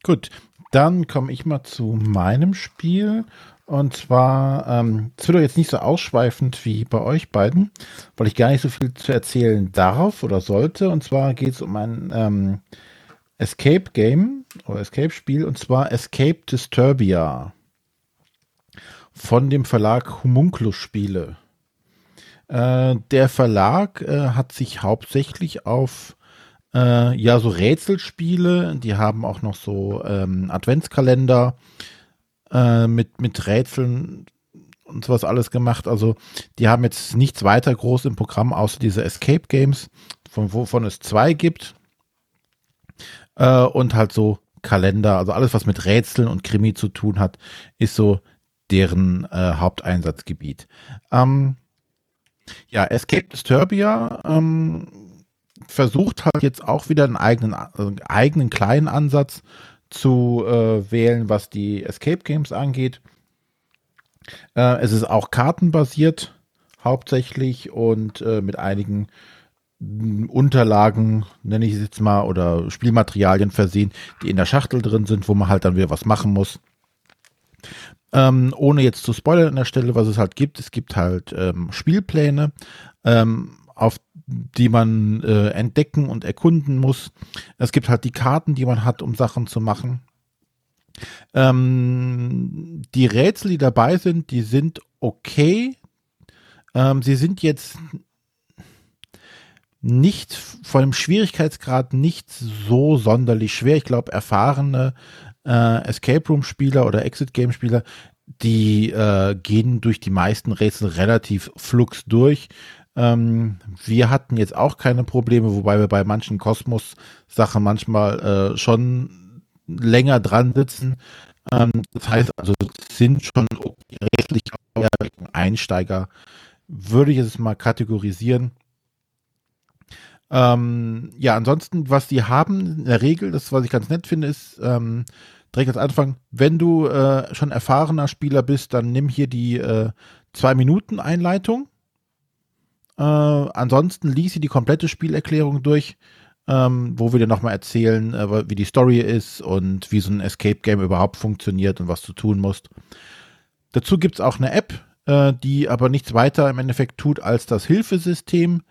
Gut, dann komme ich mal zu meinem Spiel. Und zwar, ähm, es wird doch jetzt nicht so ausschweifend wie bei euch beiden, weil ich gar nicht so viel zu erzählen darf oder sollte. Und zwar geht es um ein ähm, Escape Game oder Escape Spiel und zwar Escape Disturbia von dem Verlag Homunculus Spiele. Äh, der Verlag äh, hat sich hauptsächlich auf äh, ja so Rätselspiele, die haben auch noch so ähm, Adventskalender äh, mit, mit Rätseln und sowas alles gemacht. Also die haben jetzt nichts weiter groß im Programm, außer diese Escape Games, von wovon es zwei gibt. Äh, und halt so Kalender, also alles, was mit Rätseln und Krimi zu tun hat, ist so deren äh, Haupteinsatzgebiet. Ähm, ja, Escape Disturbia ähm, versucht halt jetzt auch wieder einen eigenen, also eigenen kleinen Ansatz zu äh, wählen, was die Escape Games angeht. Äh, es ist auch kartenbasiert hauptsächlich und äh, mit einigen Unterlagen, nenne ich es jetzt mal, oder Spielmaterialien versehen, die in der Schachtel drin sind, wo man halt dann wieder was machen muss. Ähm, ohne jetzt zu spoilern an der Stelle, was es halt gibt. Es gibt halt ähm, Spielpläne, ähm, auf die man äh, entdecken und erkunden muss. Es gibt halt die Karten, die man hat, um Sachen zu machen. Ähm, die Rätsel, die dabei sind, die sind okay. Ähm, sie sind jetzt nicht von dem Schwierigkeitsgrad nicht so sonderlich schwer. Ich glaube, erfahrene äh, Escape Room Spieler oder Exit Game Spieler, die äh, gehen durch die meisten Rätsel relativ flux durch. Ähm, wir hatten jetzt auch keine Probleme, wobei wir bei manchen Kosmos-Sachen manchmal äh, schon länger dran sitzen. Ähm, das heißt also, sind schon rätlich Einsteiger, würde ich es mal kategorisieren. Ähm, ja, ansonsten, was die haben in der Regel, das, was ich ganz nett finde, ist ähm, direkt als Anfang, wenn du äh, schon erfahrener Spieler bist, dann nimm hier die äh, zwei Minuten Einleitung. Äh, ansonsten lies sie die komplette Spielerklärung durch, ähm, wo wir dir nochmal erzählen, äh, wie die Story ist und wie so ein Escape Game überhaupt funktioniert und was du tun musst. Dazu gibt es auch eine App, äh, die aber nichts weiter im Endeffekt tut, als das Hilfesystem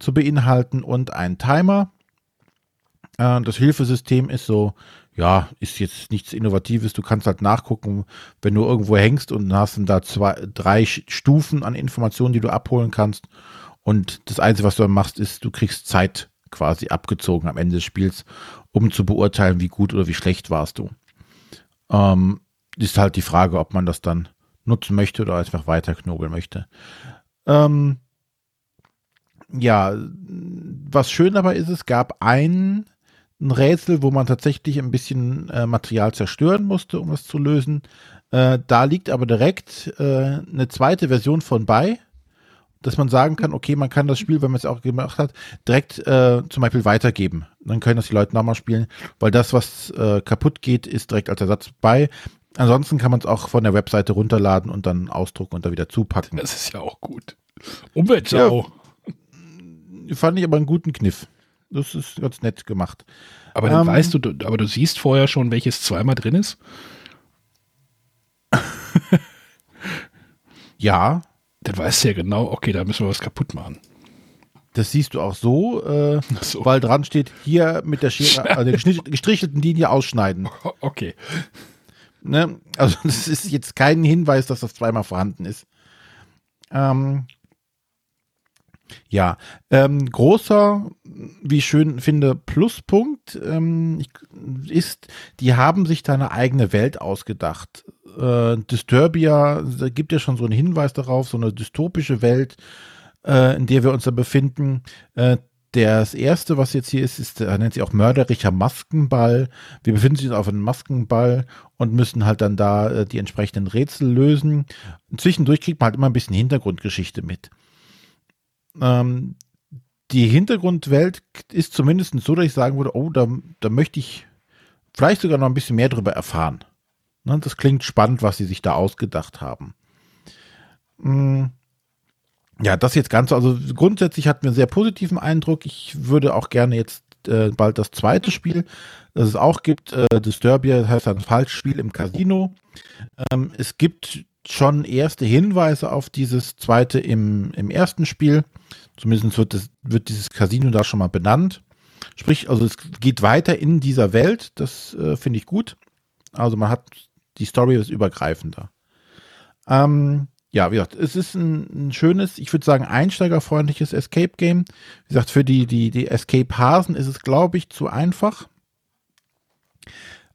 zu beinhalten und ein Timer. Äh, das Hilfesystem ist so, ja, ist jetzt nichts Innovatives. Du kannst halt nachgucken, wenn du irgendwo hängst und hast dann da zwei, drei Stufen an Informationen, die du abholen kannst. Und das Einzige, was du dann machst, ist, du kriegst Zeit quasi abgezogen am Ende des Spiels, um zu beurteilen, wie gut oder wie schlecht warst du. Ähm, ist halt die Frage, ob man das dann nutzen möchte oder einfach weiter knobeln möchte. Ähm, ja, was schön dabei ist, es gab ein, ein Rätsel, wo man tatsächlich ein bisschen äh, Material zerstören musste, um es zu lösen. Äh, da liegt aber direkt äh, eine zweite Version von bei, dass man sagen kann, okay, man kann das Spiel, wenn man es auch gemacht hat, direkt äh, zum Beispiel weitergeben. Dann können das die Leute nochmal spielen, weil das, was äh, kaputt geht, ist direkt als Ersatz bei. Ansonsten kann man es auch von der Webseite runterladen und dann ausdrucken und da wieder zupacken. Das ist ja auch gut. Umweltsau. Ja, fand ich aber einen guten Kniff. Das ist ganz nett gemacht. Aber dann ähm, weißt du, aber du siehst vorher schon, welches zweimal drin ist? ja. Dann weißt du ja genau, okay, da müssen wir was kaputt machen. Das siehst du auch so, äh, so. weil dran steht, hier mit der Schere, also der gestrichelten Linie ausschneiden. Okay. Ne? Also das ist jetzt kein Hinweis, dass das zweimal vorhanden ist. Ähm, ja, ähm, großer, wie ich schön finde, Pluspunkt ähm, ist, die haben sich da eine eigene Welt ausgedacht. Äh, Disturbia, da gibt ja schon so einen Hinweis darauf, so eine dystopische Welt, äh, in der wir uns da befinden. Äh, das erste, was jetzt hier ist, ist, nennt sich auch mörderischer Maskenball. Wir befinden uns auf einem Maskenball und müssen halt dann da äh, die entsprechenden Rätsel lösen. Zwischendurch kriegt man halt immer ein bisschen Hintergrundgeschichte mit. Ähm, die Hintergrundwelt ist zumindest so, dass ich sagen würde, oh, da, da möchte ich vielleicht sogar noch ein bisschen mehr darüber erfahren. Ne, das klingt spannend, was sie sich da ausgedacht haben. Hm. Ja, das jetzt ganz, also grundsätzlich hatten wir einen sehr positiven Eindruck. Ich würde auch gerne jetzt äh, bald das zweite Spiel, das es auch gibt, äh, Disturbia, heißt ein Falschspiel im Casino. Ähm, es gibt schon erste Hinweise auf dieses zweite im, im ersten Spiel. Zumindest wird, das, wird dieses Casino da schon mal benannt. Sprich, also es geht weiter in dieser Welt. Das äh, finde ich gut. Also man hat die Story ist übergreifender. Ähm, ja, wie gesagt, es ist ein, ein schönes, ich würde sagen, einsteigerfreundliches Escape-Game. Wie gesagt, für die, die, die Escape-Hasen ist es, glaube ich, zu einfach.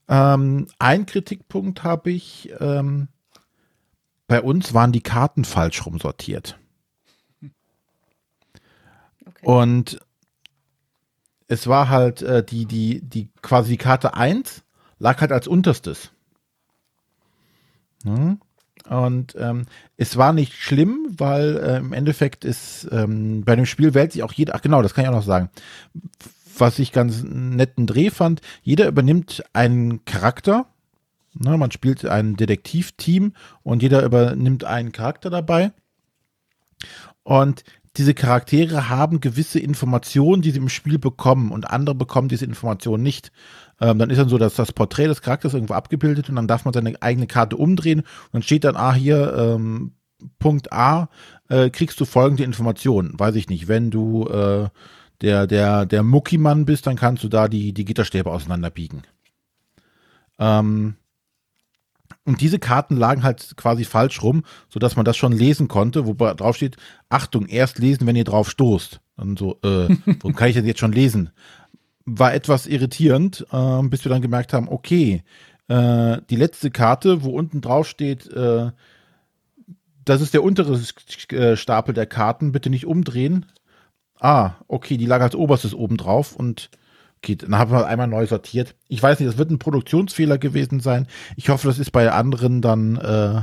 Ähm, ein Kritikpunkt habe ich, ähm, bei uns waren die Karten falsch rumsortiert. Und es war halt äh, die, die, die quasi Karte 1 lag halt als unterstes. Hm? Und ähm, es war nicht schlimm, weil äh, im Endeffekt ist ähm, bei dem Spiel wählt sich auch jeder, ach genau, das kann ich auch noch sagen. Was ich ganz netten Dreh fand, jeder übernimmt einen Charakter. Ne, man spielt ein Detektivteam und jeder übernimmt einen Charakter dabei. Und diese Charaktere haben gewisse Informationen, die sie im Spiel bekommen und andere bekommen diese Informationen nicht. Ähm, dann ist dann so, dass das Porträt des Charakters irgendwo abgebildet und dann darf man seine eigene Karte umdrehen und dann steht dann, ah, hier, ähm, Punkt A, äh, kriegst du folgende Informationen. Weiß ich nicht, wenn du äh, der, der, der Muckimann bist, dann kannst du da die, die Gitterstäbe auseinanderbiegen. Ähm, und diese Karten lagen halt quasi falsch rum, sodass man das schon lesen konnte, wo drauf steht, Achtung, erst lesen, wenn ihr drauf stoßt. Und so, äh, warum kann ich das jetzt schon lesen? war etwas irritierend, äh, bis wir dann gemerkt haben, okay, äh, die letzte Karte, wo unten drauf steht, äh, das ist der untere äh, Stapel der Karten, bitte nicht umdrehen. Ah, okay, die lag als oberstes oben drauf und okay, dann haben wir einmal neu sortiert. Ich weiß nicht, das wird ein Produktionsfehler gewesen sein. Ich hoffe, das ist bei anderen dann äh,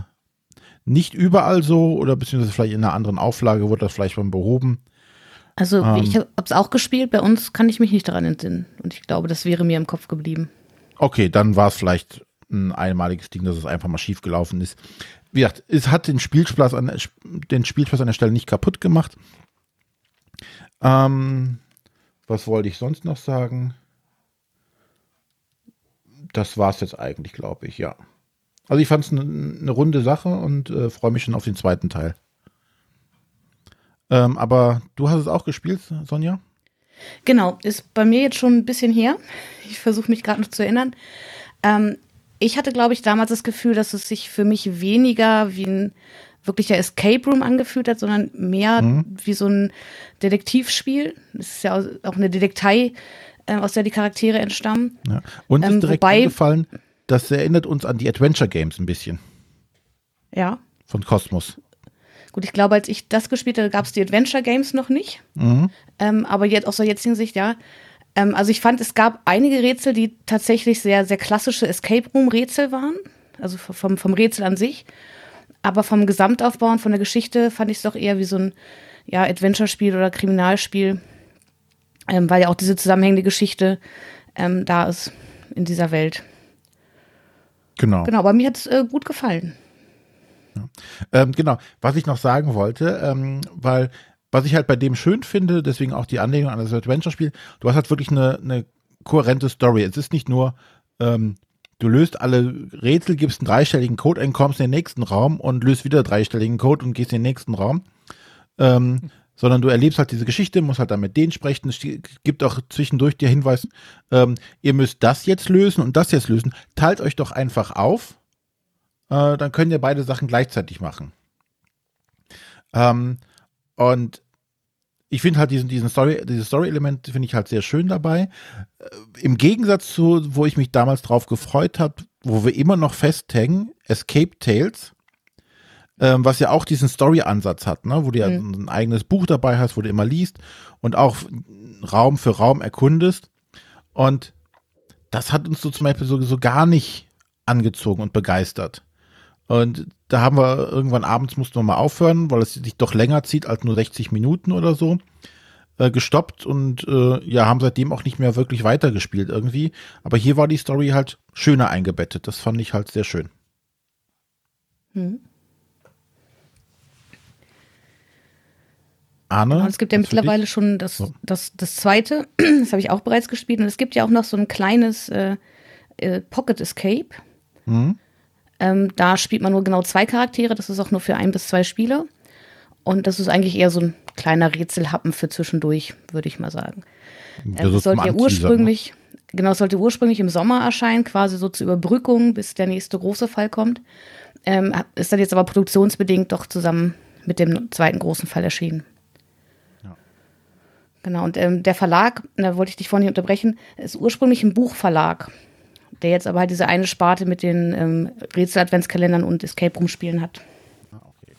nicht überall so oder beziehungsweise vielleicht in einer anderen Auflage wurde das vielleicht mal behoben. Also ähm, ich habe es auch gespielt, bei uns kann ich mich nicht daran entsinnen. Und ich glaube, das wäre mir im Kopf geblieben. Okay, dann war es vielleicht ein einmaliges Ding, dass es einfach mal schief gelaufen ist. Wie gesagt, es hat den Spielspaß an, den Spielspaß an der Stelle nicht kaputt gemacht. Ähm, was wollte ich sonst noch sagen? Das war es jetzt eigentlich, glaube ich, ja. Also ich fand es eine, eine runde Sache und äh, freue mich schon auf den zweiten Teil. Ähm, aber du hast es auch gespielt, Sonja? Genau, ist bei mir jetzt schon ein bisschen her. Ich versuche mich gerade noch zu erinnern. Ähm, ich hatte, glaube ich, damals das Gefühl, dass es sich für mich weniger wie ein wirklicher Escape Room angefühlt hat, sondern mehr mhm. wie so ein Detektivspiel. Es ist ja auch eine Detektei, äh, aus der die Charaktere entstammen. Ja. Und ähm, ist direkt wobei, aufgefallen, das erinnert uns an die Adventure Games ein bisschen. Ja. Von Cosmos. Gut, ich glaube, als ich das gespielt habe, gab es die Adventure Games noch nicht. Mhm. Ähm, aber jetzt aus der jetzigen Sicht, ja. Ähm, also ich fand, es gab einige Rätsel, die tatsächlich sehr, sehr klassische Escape Room-Rätsel waren. Also vom, vom Rätsel an sich. Aber vom Gesamtaufbau und von der Geschichte fand ich es doch eher wie so ein ja, Adventure-Spiel oder Kriminalspiel. Ähm, weil ja auch diese zusammenhängende Geschichte ähm, da ist in dieser Welt. Genau. Genau, aber mir hat es äh, gut gefallen. Ja. Ähm, genau, was ich noch sagen wollte, ähm, weil was ich halt bei dem schön finde, deswegen auch die Anlehnung an das Adventure-Spiel, du hast halt wirklich eine, eine kohärente Story. Es ist nicht nur, ähm, du löst alle Rätsel, gibst einen dreistelligen Code ein, kommst in den nächsten Raum und löst wieder dreistelligen Code und gehst in den nächsten Raum. Ähm, sondern du erlebst halt diese Geschichte, musst halt dann mit denen sprechen. Es gibt auch zwischendurch der Hinweis, ähm, ihr müsst das jetzt lösen und das jetzt lösen. Teilt euch doch einfach auf äh, dann können ja beide Sachen gleichzeitig machen. Ähm, und ich finde halt diesen, diesen Story, dieses Story-Element finde ich halt sehr schön dabei. Äh, Im Gegensatz zu, wo ich mich damals drauf gefreut habe, wo wir immer noch festhängen, Escape Tales, ähm, was ja auch diesen Story-Ansatz hat, ne? wo du ja Mhm. ein eigenes Buch dabei hast, wo du immer liest und auch Raum für Raum erkundest. Und das hat uns so zum Beispiel so, so gar nicht angezogen und begeistert. Und da haben wir irgendwann abends mussten wir mal aufhören, weil es sich doch länger zieht als nur 60 Minuten oder so, äh, gestoppt und äh, ja, haben seitdem auch nicht mehr wirklich weitergespielt irgendwie. Aber hier war die Story halt schöner eingebettet. Das fand ich halt sehr schön. Mhm. Arne? Und es gibt ja mittlerweile schon das, So. das, das zweite, das habe ich auch bereits gespielt. Und es gibt ja auch noch so ein kleines äh, äh, Pocket Escape. Mhm. Ähm, da spielt man nur genau zwei Charaktere. Das ist auch nur für ein bis zwei Spieler. Und das ist eigentlich eher so ein kleiner Rätselhappen für zwischendurch, würde ich mal sagen. Ähm, so es zum sollte ja ne? ursprünglich, genau, sollte ursprünglich im Sommer erscheinen, quasi so zur Überbrückung, bis der nächste große Fall kommt. Ähm, ist dann jetzt aber produktionsbedingt doch zusammen mit dem zweiten großen Fall erschienen. Ja. Genau, und ähm, der Verlag, da wollte ich dich vorhin nicht unterbrechen, ist ursprünglich ein Buchverlag, der jetzt aber halt diese eine Sparte mit den ähm, Rätsel-Adventskalendern und Escape Room Spielen hat. Ah, okay.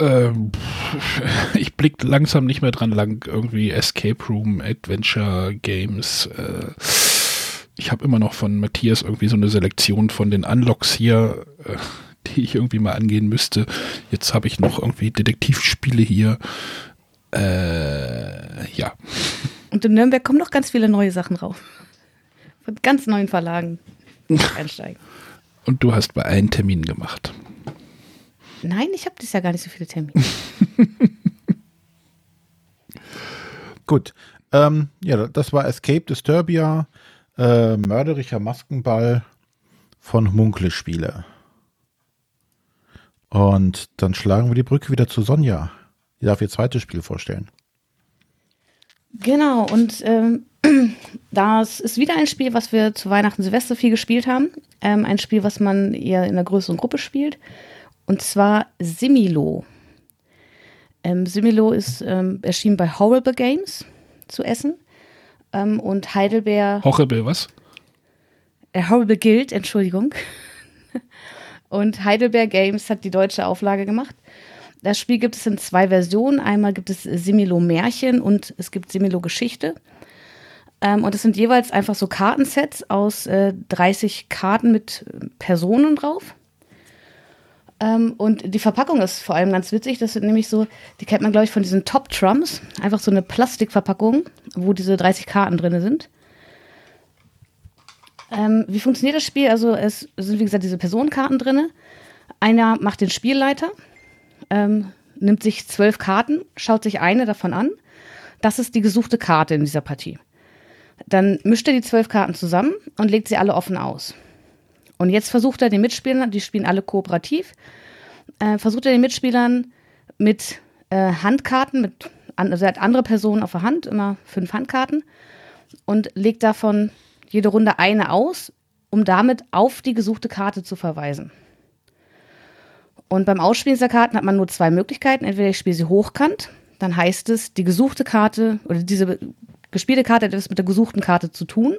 Ähm, ich blick langsam nicht mehr dran lang, irgendwie Escape Room, Adventure Games. Äh, ich habe immer noch von Matthias irgendwie so eine Selektion von den Unlocks hier, äh, die ich irgendwie mal angehen müsste. Jetzt habe ich noch irgendwie Detektivspiele hier. Äh, ja. Und in Nürnberg kommen noch ganz viele neue Sachen raus. Von ganz neuen Verlagen einsteigen. Und du hast bei allen Terminen gemacht. Nein, ich habe dieses Jahr gar nicht so viele Termine. Gut. Ähm, ja, das war Escape Disturbia, äh, mörderischer Maskenball von Munkle Spiele. Und dann schlagen wir die Brücke wieder zu Sonja. Die darf ihr zweites Spiel vorstellen. Genau, und ähm, das ist wieder ein Spiel, was wir zu Weihnachten Silvester viel gespielt haben. Ähm, ein Spiel, was man eher in einer größeren Gruppe spielt. Und zwar Similo. Ähm, Similo ist ähm, erschienen bei Horrible Games zu Essen. Ähm, und Heidelberg. Horrible, was? äh, Horrible Guild, Entschuldigung. Und Heidelberg Games hat die deutsche Auflage gemacht. Das Spiel gibt es in zwei Versionen. Einmal gibt es Similo Märchen und es gibt Similo Geschichte. Ähm, und es sind jeweils einfach so Kartensets aus äh, 30 Karten mit äh, Personen drauf. Ähm, und die Verpackung ist vor allem ganz witzig. Das sind nämlich so, die kennt man, glaube ich, von diesen Top Trumps. Einfach so eine Plastikverpackung, wo diese 30 Karten drin sind. Ähm, wie funktioniert das Spiel? Also es sind, wie gesagt, diese Personenkarten drin. Einer macht den Spielleiter, ähm, nimmt sich zwölf Karten, schaut sich eine davon an. Das ist die gesuchte Karte in dieser Partie. Dann mischt er die zwölf Karten zusammen und legt sie alle offen aus. Und jetzt versucht er den Mitspielern, die spielen alle kooperativ, äh, versucht er den Mitspielern mit äh, Handkarten, mit, also er hat andere Personen auf der Hand, immer fünf Handkarten, und legt davon jede Runde eine aus, um damit auf die gesuchte Karte zu verweisen. Und beim Ausspielen dieser Karten hat man nur zwei Möglichkeiten. Entweder ich spiele sie hochkant, dann heißt es, die gesuchte Karte oder diese gespielte Karte hat etwas mit der gesuchten Karte zu tun.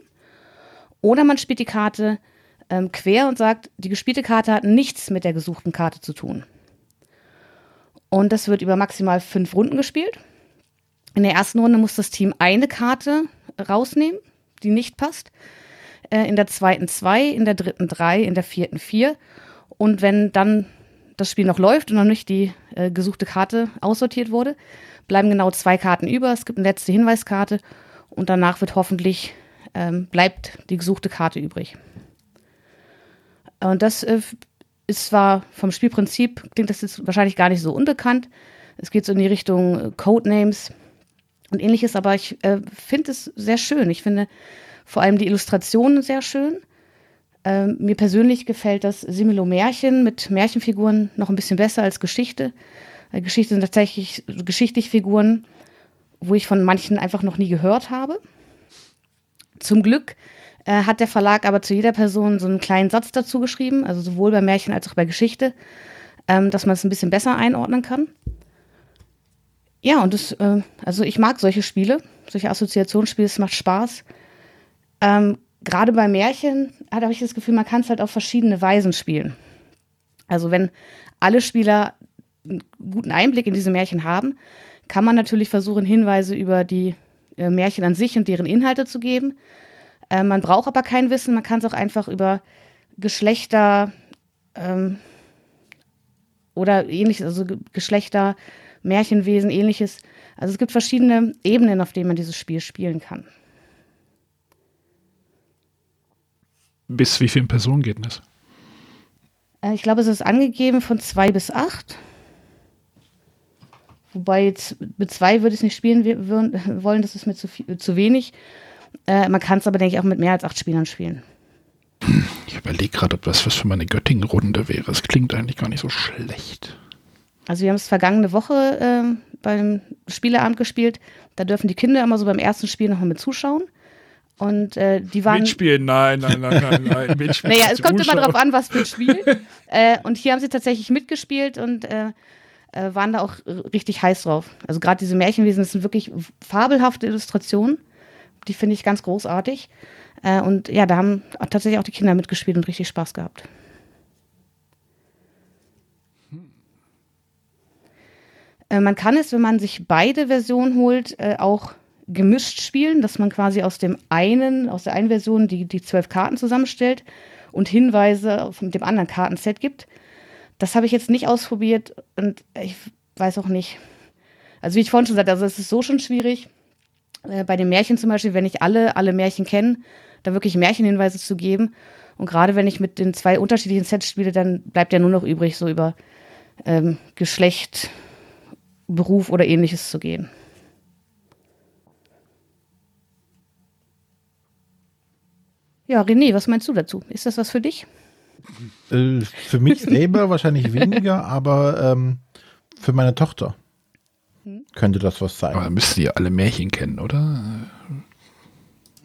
Oder man spielt die Karte ähm, quer und sagt, die gespielte Karte hat nichts mit der gesuchten Karte zu tun. Und das wird über maximal fünf Runden gespielt. In der ersten Runde muss das Team eine Karte rausnehmen, die nicht passt. Äh, in der zweiten zwei, in der dritten drei, in der vierten vier. Und wenn dann das Spiel noch läuft und noch nicht die äh, gesuchte Karte aussortiert wurde, bleiben genau zwei Karten über. Es gibt eine letzte Hinweiskarte und danach wird hoffentlich ähm, bleibt die gesuchte Karte übrig. Und das äh, ist zwar vom Spielprinzip, klingt das jetzt wahrscheinlich gar nicht so unbekannt. Es geht so in die Richtung äh, Codenames und ähnliches, aber ich äh, finde es sehr schön. Ich finde vor allem die Illustrationen sehr schön. Ähm, mir persönlich gefällt das Similo Märchen mit Märchenfiguren noch ein bisschen besser als Geschichte. Geschichte sind tatsächlich geschichtliche Figuren, wo ich von manchen einfach noch nie gehört habe. Zum Glück äh, hat der Verlag aber zu jeder Person so einen kleinen Satz dazu geschrieben, also sowohl bei Märchen als auch bei Geschichte, ähm, dass man es ein bisschen besser einordnen kann. Ja, und das, äh, also ich mag solche Spiele, solche Assoziationsspiele, es macht Spaß. Ähm, Gerade bei Märchen habe ich das Gefühl, man kann es halt auf verschiedene Weisen spielen. Also wenn alle Spieler einen guten Einblick in diese Märchen haben, kann man natürlich versuchen, Hinweise über die äh, Märchen an sich und deren Inhalte zu geben. Äh, man braucht aber kein Wissen, man kann es auch einfach über Geschlechter ähm, oder ähnliches, also Geschlechter, Märchenwesen, ähnliches. Also es gibt verschiedene Ebenen, auf denen man dieses Spiel spielen kann. Bis wie vielen Personen geht das? Äh, ich glaube, es ist angegeben von zwei bis acht. Wobei mit zwei würde ich es nicht spielen wollen, das ist mir zu, viel, zu wenig. Äh, man kann es aber, denke ich, auch mit mehr als acht Spielern spielen. Ich überlege gerade, ob das was für meine Göttingen-Runde wäre. Es klingt eigentlich gar nicht so schlecht. Also wir haben es vergangene Woche äh, beim Spieleabend gespielt. Da dürfen die Kinder immer so beim ersten Spiel nochmal mit zuschauen. Und äh, die waren. Mitspielen, nein, nein, nein, nein, nein. Mitspielen. naja, es kommt immer darauf an, was für ein Spiel. äh, und hier haben sie tatsächlich mitgespielt und äh, äh waren da auch richtig heiß drauf. Also gerade diese Märchenwesen, das sind wirklich fabelhafte Illustrationen. Die finde ich ganz großartig. Äh, und ja, da haben tatsächlich auch die Kinder mitgespielt und richtig Spaß gehabt. Äh, man kann es, wenn man sich beide Versionen holt, auch gemischt spielen, dass man quasi aus dem einen, aus der einen Version die, die zwölf Karten zusammenstellt und Hinweise auf dem anderen Kartenset gibt. Das habe ich jetzt nicht ausprobiert und ich weiß auch nicht. Also wie ich vorhin schon sagte, also es ist so schon schwierig. Äh, bei den Märchen zum Beispiel, wenn ich alle, alle Märchen kenne, da wirklich Märchenhinweise zu geben. Und gerade wenn ich mit den zwei unterschiedlichen Sets spiele, dann bleibt ja nur noch übrig, so über ähm, Geschlecht, Beruf oder ähnliches zu gehen. Ja, René, was meinst du dazu? Ist das was für dich? Äh, für mich selber wahrscheinlich weniger, aber ähm, für meine Tochter hm? könnte das was sein. Aber müsst ihr alle Märchen kennen, oder?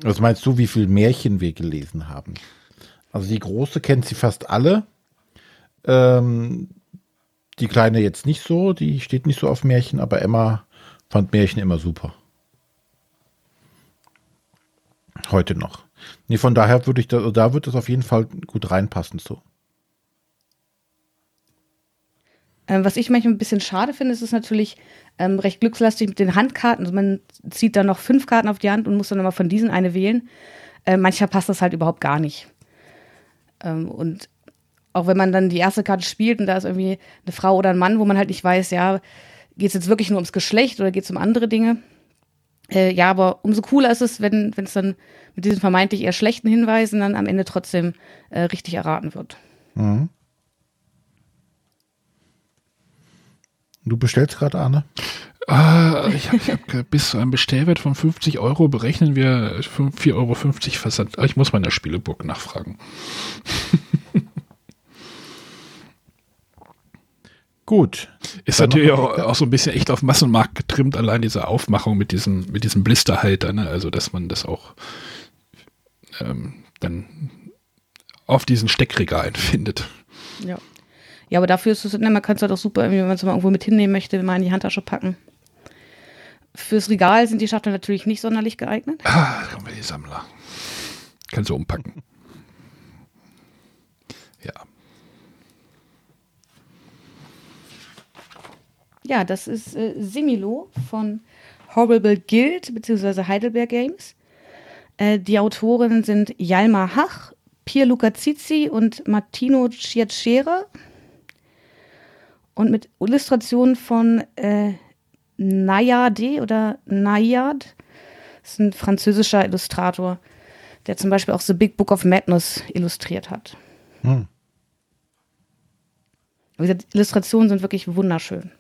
Was meinst du, wie viele Märchen wir gelesen haben? Also die große kennt sie fast alle. Ähm, die kleine jetzt nicht so, die steht nicht so auf Märchen, aber Emma fand Märchen immer super. Heute noch. Nee, von daher würde ich da, da wird es auf jeden Fall gut reinpassen so. Ähm, was ich manchmal ein bisschen schade finde, ist es natürlich ähm, recht glückslastig mit den Handkarten. Also man zieht dann noch fünf Karten auf die Hand und muss dann immer von diesen eine wählen. Äh, manchmal passt das halt überhaupt gar nicht. Ähm, und auch wenn man dann die erste Karte spielt und da ist irgendwie eine Frau oder ein Mann, wo man halt nicht weiß, ja, geht es jetzt wirklich nur ums Geschlecht oder geht es um andere Dinge. Äh, ja, aber umso cooler ist es, wenn es dann mit diesen vermeintlich eher schlechten Hinweisen dann am Ende trotzdem äh, richtig erraten wird. Mhm. Du bestellst gerade, Arne? Ah, ich habe hab bis zu einem Bestellwert von 50 Euro berechnen wir 4,50 Euro Versand. Ich muss mal in der Spieleburg nachfragen. Gut. Ist natürlich auch, auch, so ein bisschen echt auf Massenmarkt getrimmt, allein diese Aufmachung mit diesem, mit diesem Blisterhalter, ne? Also, dass man das auch ähm, dann auf diesen Steckregalen findet. Ja. Ja, aber dafür ist es, ne, man kann es halt auch super, wenn man es mal irgendwo mit hinnehmen möchte, mal in die Handtasche packen. Fürs Regal sind die Schachteln natürlich nicht sonderlich geeignet. Ah, da kommen wir die Sammler. Kannst du umpacken. Ja, das ist äh, Similo von Horrible Guild bzw. Heidelberg Games. Äh, die Autoren sind Jalmar Hach, Pierluca Zizi und Martino Ciacera und mit Illustrationen von äh, Nayade oder Nayad. Das ist ein französischer Illustrator, der zum Beispiel auch The Big Book of Madness illustriert hat. Hm. Diese Illustrationen sind wirklich wunderschön.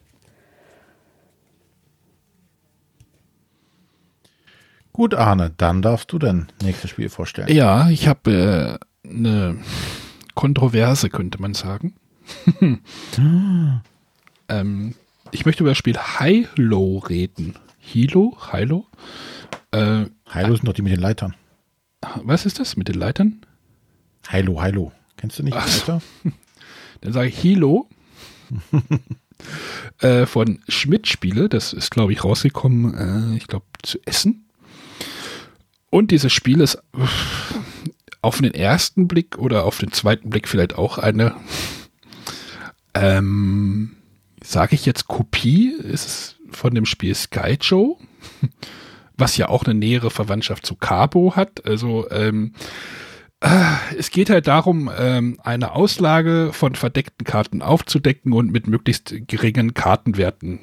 Gut, Arne, dann darfst du dein nächstes Spiel vorstellen. Ja, ich habe äh, eine Kontroverse, könnte man sagen. ähm, ich möchte über das Spiel Hilo reden. Hilo? Hilo? Äh, Hilo sind doch die mit den Leitern. Was ist das mit den Leitern? Hilo, Hilo. Kennst du nicht Ach, Dann sage ich Hilo. äh, von Schmidt Spiele. Das ist, glaube ich, rausgekommen, äh, ich glaube, zu Essen. Und dieses Spiel ist auf den ersten Blick oder auf den zweiten Blick vielleicht auch eine, ähm, sage ich jetzt Kopie, ist es von dem Spiel Sky Joe, was ja auch eine nähere Verwandtschaft zu Cabo hat. Also ähm, äh, es geht halt darum, ähm, eine Auslage von verdeckten Karten aufzudecken und mit möglichst geringen Kartenwerten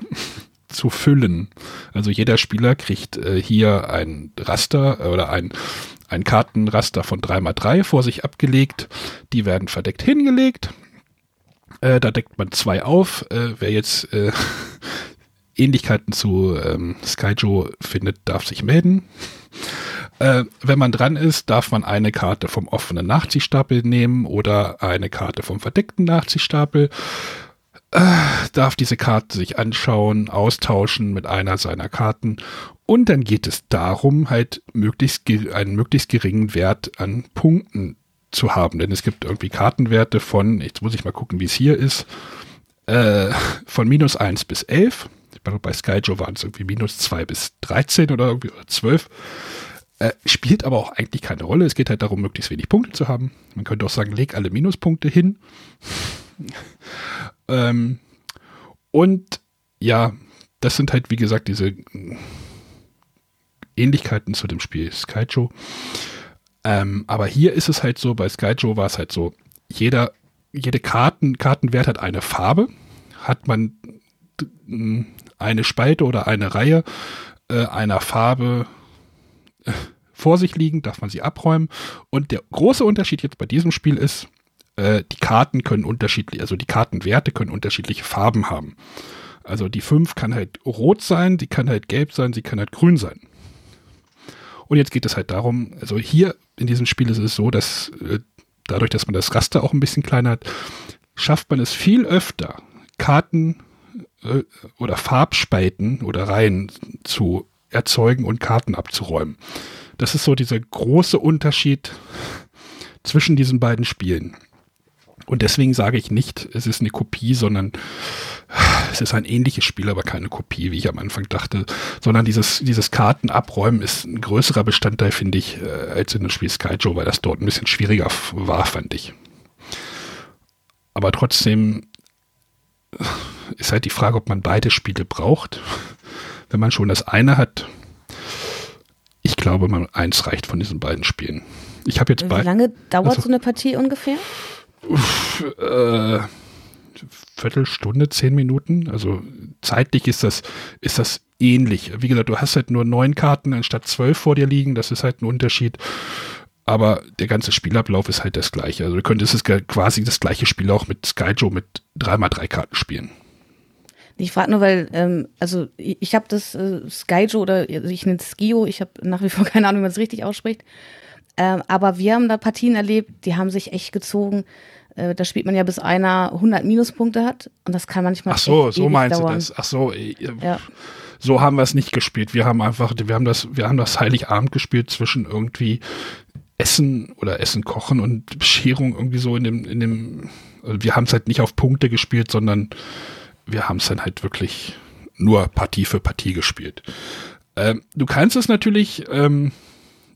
zu füllen. Also jeder Spieler kriegt äh, hier ein Raster oder ein, ein Kartenraster von 3x3 vor sich abgelegt. Die werden verdeckt hingelegt. Äh, da deckt man zwei auf. Äh, wer jetzt äh, Ähnlichkeiten zu ähm, Skyjo findet, darf sich melden. Äh, wenn man dran ist, darf man eine Karte vom offenen Nachziehstapel nehmen oder eine Karte vom verdeckten Nachziehstapel. Darf diese Karte sich anschauen, austauschen mit einer seiner Karten. Und dann geht es darum, halt möglichst einen möglichst geringen Wert an Punkten zu haben. Denn es gibt irgendwie Kartenwerte von, jetzt muss ich mal gucken, wie es hier ist, äh, von minus 1 bis 11 bei Skyjo waren es irgendwie minus 2 bis 13 oder irgendwie oder 12. Äh, spielt aber auch eigentlich keine Rolle. Es geht halt darum, möglichst wenig Punkte zu haben. Man könnte auch sagen, leg alle Minuspunkte hin. Ähm, und ja, das sind halt, wie gesagt, diese Ähnlichkeiten zu dem Spiel Skyjo. Ähm, aber hier ist es halt so, bei Skyjo war es halt so, jeder, jede Karten, Kartenwert hat eine Farbe. Hat man eine Spalte oder eine Reihe äh, einer Farbe äh, vor sich liegen, darf man sie abräumen. Und der große Unterschied jetzt bei diesem Spiel ist, äh, die Karten können unterschiedlich, also die Kartenwerte können unterschiedliche Farben haben. Also die 5 kann halt rot sein, sie kann halt gelb sein, sie kann halt grün sein. Und jetzt geht es halt darum, also hier in diesem Spiel ist es so, dass äh, dadurch, dass man das Raster auch ein bisschen kleiner hat, schafft man es viel öfter, Karten äh, oder Farbspalten oder Reihen zu erzeugen und Karten abzuräumen. Das ist so dieser große Unterschied zwischen diesen beiden Spielen. Und deswegen sage ich nicht, es ist eine Kopie, sondern es ist ein ähnliches Spiel, aber keine Kopie, wie ich am Anfang dachte, sondern dieses, dieses Kartenabräumen ist ein größerer Bestandteil, finde ich, äh, als in dem Spiel Skyjo, weil das dort ein bisschen schwieriger war, fand ich. Aber trotzdem ist halt die Frage, ob man beide Spiele braucht. Wenn man schon das eine hat, ich glaube, man eins reicht von diesen beiden Spielen. Ich habe jetzt Wie lange dauert also, so eine Partie ungefähr? Uff, äh, Viertelstunde, zehn Minuten. Also zeitlich ist das, ist das ähnlich. Wie gesagt, du hast halt nur neun Karten anstatt zwölf vor dir liegen. Das ist halt ein Unterschied. Aber der ganze Spielablauf ist halt das gleiche. Also du könntest es quasi das gleiche Spiel auch mit Skyjo mit 3x3 Karten spielen. Ich frage nur, weil, ähm, also ich, habe das äh, Skyjo oder also ich nenne es Skio, ich habe nach wie vor keine Ahnung, wie man es richtig ausspricht. Ähm, aber wir haben da Partien erlebt, die haben sich echt gezogen. Äh, da spielt man ja, bis einer 100 Minuspunkte hat und das kann manchmal. Ach so, so meinst dauern. du das? Ach so, äh, ja. so haben wir es nicht gespielt. Wir haben einfach, wir haben das, wir haben das Heiligabend gespielt zwischen irgendwie Essen oder Essen kochen und Bescherung irgendwie so in dem, in dem, also wir haben es halt nicht auf Punkte gespielt, sondern wir haben es dann halt wirklich nur Partie für Partie gespielt. Ähm, du kannst es natürlich, ähm,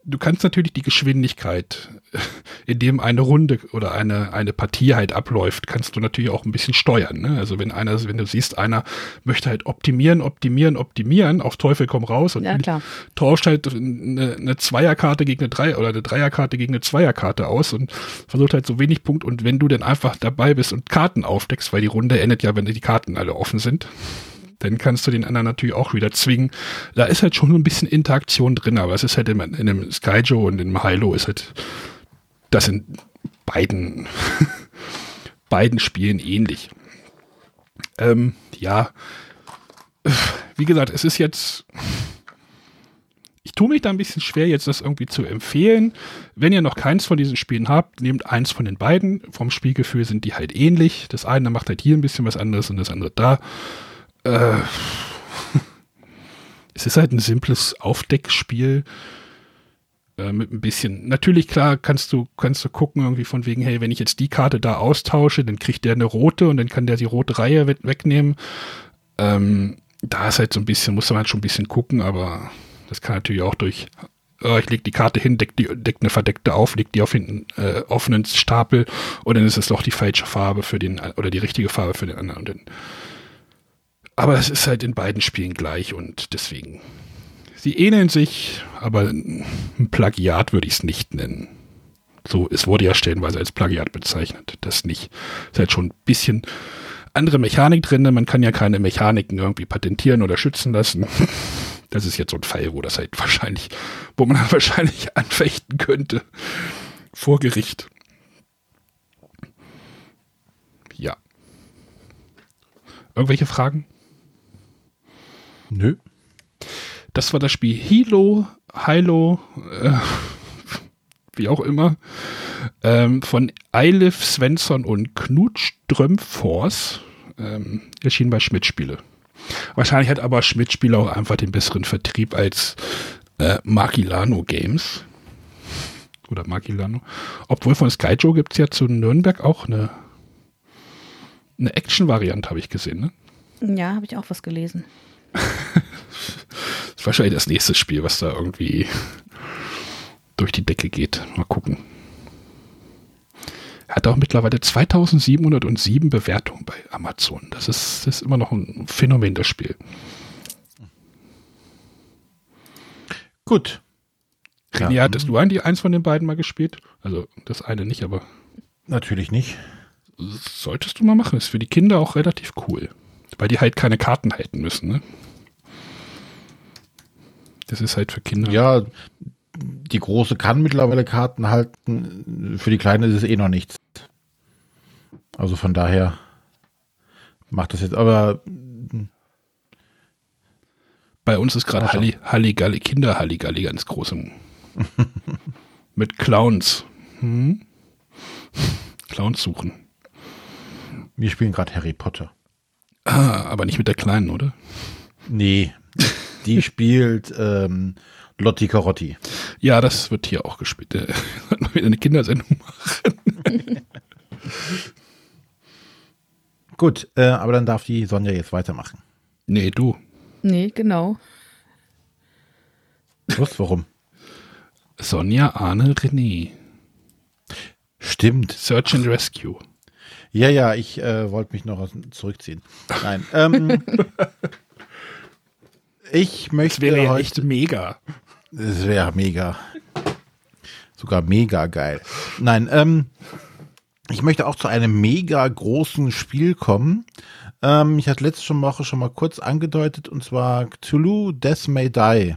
du kannst natürlich die Geschwindigkeit, in dem eine Runde oder eine, eine Partie halt abläuft, kannst du natürlich auch ein bisschen steuern. Ne? Also wenn einer, wenn du siehst, einer möchte halt optimieren, optimieren, optimieren, auf Teufel komm raus und ja, tauscht halt eine, eine Zweierkarte gegen eine Drei oder eine Dreierkarte gegen eine Zweierkarte aus und versucht halt so wenig Punkt und wenn du dann einfach dabei bist und Karten aufdeckst, weil die Runde endet ja, wenn die Karten alle offen sind, dann kannst du den anderen natürlich auch wieder zwingen. Da ist halt schon ein bisschen Interaktion drin, aber es ist halt in, in dem Skyjo und im Hilo ist halt das in beiden, beiden Spielen ähnlich. Ähm, ja, wie gesagt, es ist jetzt, ich tue mich da ein bisschen schwer, jetzt das irgendwie zu empfehlen. Wenn ihr noch keins von diesen Spielen habt, nehmt eins von den beiden. Vom Spielgefühl sind die halt ähnlich. Das eine macht halt hier ein bisschen was anderes und das andere da. Äh, es ist halt ein simples Aufdeckspiel äh, mit ein bisschen. Natürlich klar kannst du kannst du gucken irgendwie von wegen hey wenn ich jetzt die Karte da austausche dann kriegt der eine rote und dann kann der die rote Reihe wegnehmen. Ähm, da ist halt so ein bisschen muss man halt schon ein bisschen gucken, aber das kann natürlich auch durch äh, ich lege die Karte hin, deck, deck eine verdeckte auf, leg die auf den äh, offenen Stapel und dann ist es doch die falsche Farbe für den, oder die richtige Farbe für den anderen. Und dann, aber es ist halt in beiden Spielen gleich und deswegen. Sie ähneln sich, aber ein Plagiat würde ich es nicht nennen. So, es wurde ja stellenweise als Plagiat bezeichnet. Das nicht. Ist halt schon ein bisschen andere Mechanik drin. Man kann ja keine Mechaniken irgendwie patentieren oder schützen lassen. Das ist jetzt so ein Fall, wo das halt wahrscheinlich, wo man wahrscheinlich anfechten könnte. Vor Gericht. Ja. Irgendwelche Fragen? Nö. Das war das Spiel Hilo, Hilo, äh, wie auch immer, ähm, von Eilif Svensson und Knut Strömfors, ähm, erschien bei Schmidt-Spiele. Wahrscheinlich hat aber Schmidt-Spiele auch einfach den besseren Vertrieb als äh, Makilano Games. Oder Makilano. Obwohl von Skyjo gibt es ja zu Nürnberg auch eine, eine Action-Variante, habe ich gesehen. Ne? Ja, habe ich auch was gelesen. das ist wahrscheinlich das nächste Spiel, was da irgendwie durch die Decke geht. Mal gucken. Er hat auch mittlerweile 2707 Bewertungen bei Amazon. Das ist, das ist immer noch ein Phänomen, das Spiel. Gut. René, ja. hattest du eigentlich eins von den beiden mal gespielt? Also das eine nicht, aber. Natürlich nicht. Solltest du mal machen. Ist für die Kinder auch relativ cool. Weil die halt keine Karten halten müssen, ne? Das ist halt für Kinder. Ja, die große kann mittlerweile Karten halten. Für die kleine ist es eh noch nichts. Also von daher macht das jetzt aber. Bei uns ist gerade Halli, Halligalli, Kinder Halligalli ganz groß. Mit Clowns. Hm? Clowns suchen. Wir spielen gerade Harry Potter. Ah, aber nicht mit der Kleinen, oder? Nee. Die spielt ähm, Lotti Carotti. Ja, das wird hier auch gespielt. Äh, wieder eine Kindersendung machen. Gut, äh, aber dann darf die Sonja jetzt weitermachen. Nee, du. Nee, genau. Was, warum? Sonja, Arne, René. Stimmt. Search and Rescue. Ja, ja, ich äh, wollte mich noch zurückziehen. Nein. Ähm, ich möchte. Das wäre ja echt mega. Das wäre mega. Sogar mega geil. Nein, ähm, ich möchte auch zu einem mega großen Spiel kommen. Ähm, ich hatte letzte Woche schon mal kurz angedeutet, und zwar Cthulhu Death May Die.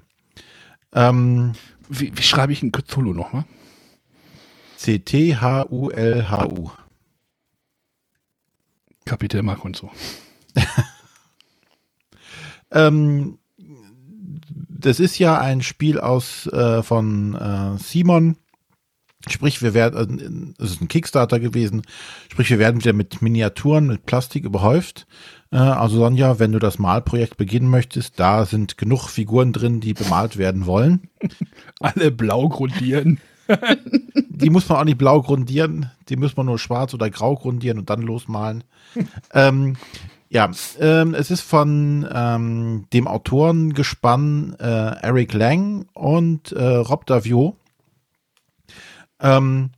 Ähm, wie, wie schreibe ich ein Cthulhu nochmal? C-T-H-U-L-H-U. Kapitel Mark und so. ähm, das ist ja ein Spiel aus äh, von äh, Simon. Sprich, wir werden, äh, es ist ein Kickstarter gewesen. Sprich, wir werden wieder mit Miniaturen, mit Plastik überhäuft. Äh, also Sonja, wenn du das Malprojekt beginnen möchtest, da sind genug Figuren drin, die bemalt werden wollen. Alle blau grundieren. die muss man auch nicht blau grundieren, die muss man nur schwarz oder grau grundieren und dann losmalen. ähm, ja, ähm, es ist von ähm, dem Autorengespann äh, Eric Lang und äh, Rob Davio, ähm,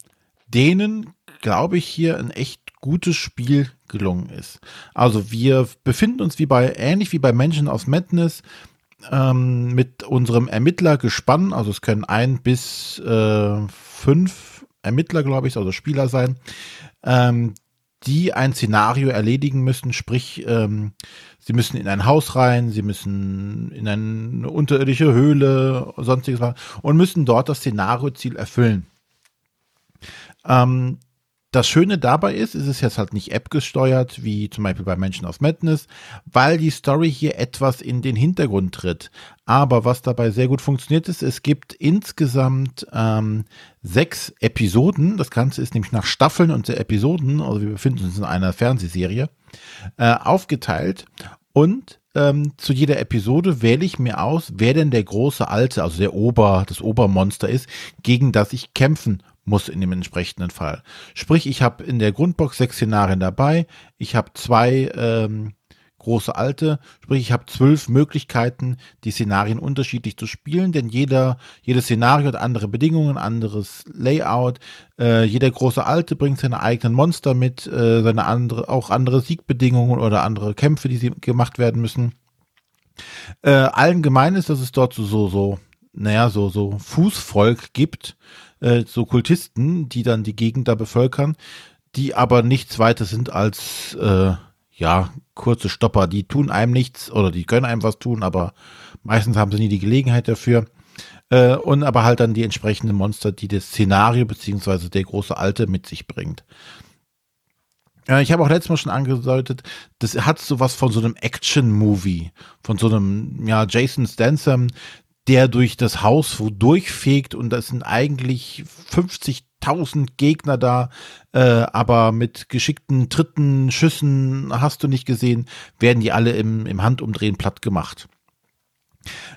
denen, glaube ich, hier ein echt gutes Spiel gelungen ist. Also wir befinden uns wie bei, ähnlich wie bei Menschen aus Madness, ähm, mit unserem Ermittlergespann, also es können ein bis äh, fünf Ermittler, glaube ich, also Spieler sein, ähm, die ein Szenario erledigen müssen, sprich, ähm, sie müssen in ein Haus rein, sie müssen in eine unterirdische Höhle, sonstiges machen und müssen dort das Szenarioziel erfüllen. Ähm, das Schöne dabei ist, ist es jetzt halt nicht App gesteuert, wie zum Beispiel bei Menschen aus Madness, weil die Story hier etwas in den Hintergrund tritt. Aber was dabei sehr gut funktioniert ist, es gibt insgesamt ähm, sechs Episoden. Das Ganze ist nämlich nach Staffeln und Episoden, also wir befinden uns in einer Fernsehserie, äh, aufgeteilt. Und ähm, zu jeder Episode wähle ich mir aus, wer denn der große Alte, also der Ober, das Obermonster ist, gegen das ich kämpfen muss in dem entsprechenden Fall. Sprich, ich habe in der Grundbox sechs Szenarien dabei. Ich habe zwei ähm, große Alte. Sprich, ich habe zwölf Möglichkeiten, die Szenarien unterschiedlich zu spielen, denn jeder, jedes Szenario hat andere Bedingungen, anderes Layout. Äh, jeder große Alte bringt seine eigenen Monster mit, äh, seine andere, auch andere Siegbedingungen oder andere Kämpfe, die sie gemacht werden müssen. Äh, allen gemein ist, dass es dort so, so, so, naja, so, so Fußvolk gibt, äh, so Kultisten, die dann die Gegend da bevölkern, die aber nichts weiter sind als, äh, ja, kurze Stopper. Die tun einem nichts oder die können einem was tun, aber meistens haben sie nie die Gelegenheit dafür. Äh, und aber halt dann die entsprechenden Monster, die das Szenario beziehungsweise der große Alte mit sich bringt. Ich habe auch letztes Mal schon angedeutet, das hat sowas von so einem Action-Movie, von so einem, ja, Jason Statham, der durch das Haus wo durchfegt und das sind eigentlich 50.000 Gegner da, äh, aber mit geschickten Tritten, Schüssen, hast du nicht gesehen, werden die alle im, im Handumdrehen platt gemacht.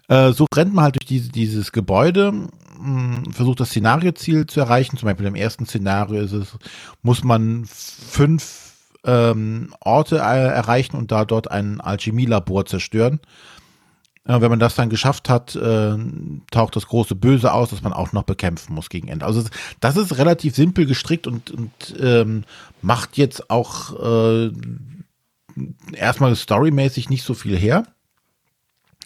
Äh, so rennt man halt durch diese, dieses Gebäude, mh, hm, versucht das Szenarioziel zu erreichen. Zum Beispiel im ersten Szenario ist es, muss man fünf ähm, Orte äh, erreichen und da dort ein Alchemielabor zerstören. Wenn man das dann geschafft hat, äh, taucht das große Böse aus, das man auch noch bekämpfen muss gegen Ende. Also das ist relativ simpel gestrickt und, und ähm, macht jetzt auch äh, erstmal storymäßig nicht so viel her.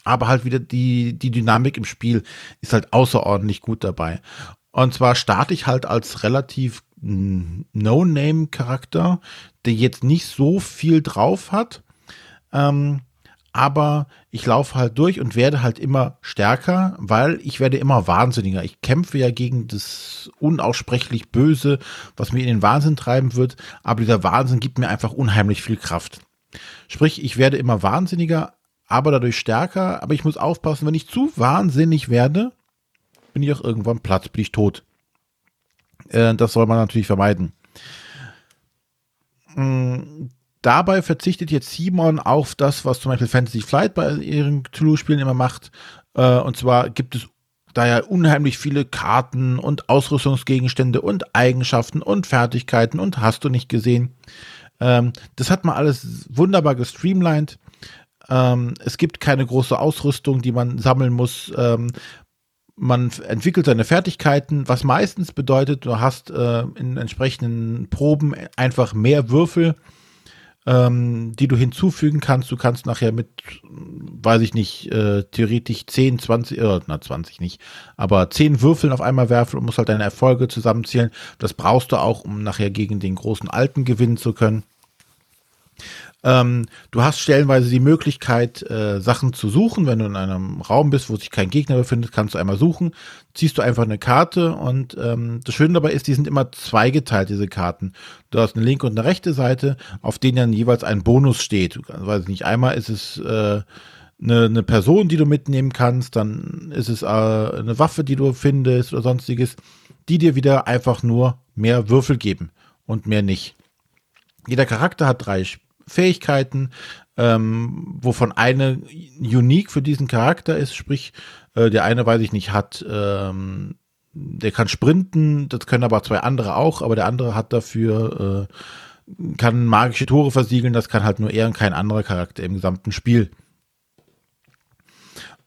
Aber halt wieder die, die Dynamik im Spiel ist halt außerordentlich gut dabei. Und zwar starte ich halt als relativ No-Name-Charakter, der jetzt nicht so viel drauf hat. Ähm, aber ich laufe halt durch und werde halt immer stärker, weil ich werde immer wahnsinniger. Ich kämpfe ja gegen das unaussprechlich Böse, was mir in den Wahnsinn treiben wird, aber dieser Wahnsinn gibt mir einfach unheimlich viel Kraft. Sprich, ich werde immer wahnsinniger, aber dadurch stärker, aber ich muss aufpassen, wenn ich zu wahnsinnig werde, bin ich auch irgendwann platt, bin ich tot. Äh, das soll man natürlich vermeiden. Dabei verzichtet jetzt Simon auf das, was zum Beispiel Fantasy Flight bei ihren Cthulhu-Spielen immer macht. Äh, und zwar gibt es da ja unheimlich viele Karten und Ausrüstungsgegenstände und Eigenschaften und Fertigkeiten und hast du nicht gesehen. Ähm, das hat man alles wunderbar gestreamlined. Ähm, es gibt keine große Ausrüstung, die man sammeln muss. Ähm, man entwickelt seine Fertigkeiten, was meistens bedeutet, du hast äh, in entsprechenden Proben einfach mehr Würfel ähm, die du hinzufügen kannst. Du kannst nachher mit, weiß ich nicht, äh, theoretisch 10, 20, äh, na 20 nicht, aber 10 Würfeln auf einmal werfen und musst halt deine Erfolge zusammenzählen. Das brauchst du auch, um nachher gegen den großen Alten gewinnen zu können. Ähm, du hast stellenweise die Möglichkeit, äh, Sachen zu suchen. Wenn du in einem Raum bist, wo sich kein Gegner befindet, kannst du einmal suchen. Ziehst du einfach eine Karte und ähm, das Schöne dabei ist, die sind immer zweigeteilt, diese Karten. Du hast eine linke und eine rechte Seite, auf denen dann jeweils ein Bonus steht. Du, weiß nicht, einmal ist es äh, eine, eine Person, die du mitnehmen kannst, dann ist es äh, eine Waffe, die du findest oder sonstiges, die dir wieder einfach nur mehr Würfel geben und mehr nicht. Jeder Charakter hat drei Fähigkeiten, ähm, wovon eine unique für diesen Charakter ist, sprich, äh, der eine, weiß ich nicht, hat, ähm, der kann sprinten, das können aber zwei andere auch, aber der andere hat dafür, äh, kann magische Tore versiegeln, das kann halt nur er und kein anderer Charakter im gesamten Spiel.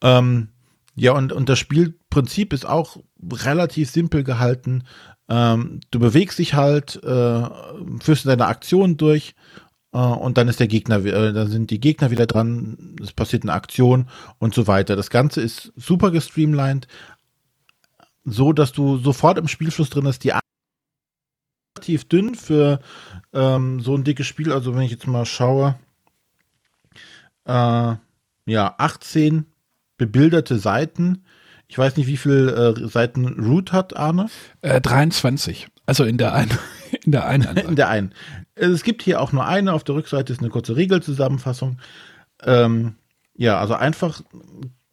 Ähm, ja, und, und das Spielprinzip ist auch relativ simpel gehalten. Ähm, du bewegst dich halt, äh, führst deine Aktion durch und dann ist der Gegner, äh, dann sind die Gegner wieder dran, es passiert eine Aktion und so weiter. Das Ganze ist super gestreamlined, so dass du sofort im Spielfluss drin bist. Die relativ dünn für ähm, so ein dickes Spiel. Also wenn ich jetzt mal schaue, äh, ja 18 bebilderte Seiten. Ich weiß nicht, wie viele äh, Seiten Root hat, Arne? Äh, 23. Also in der einen. In der einen. in der einen. Es gibt hier auch nur eine. Auf der Rückseite ist eine kurze Regelzusammenfassung. Ähm, ja, also einfach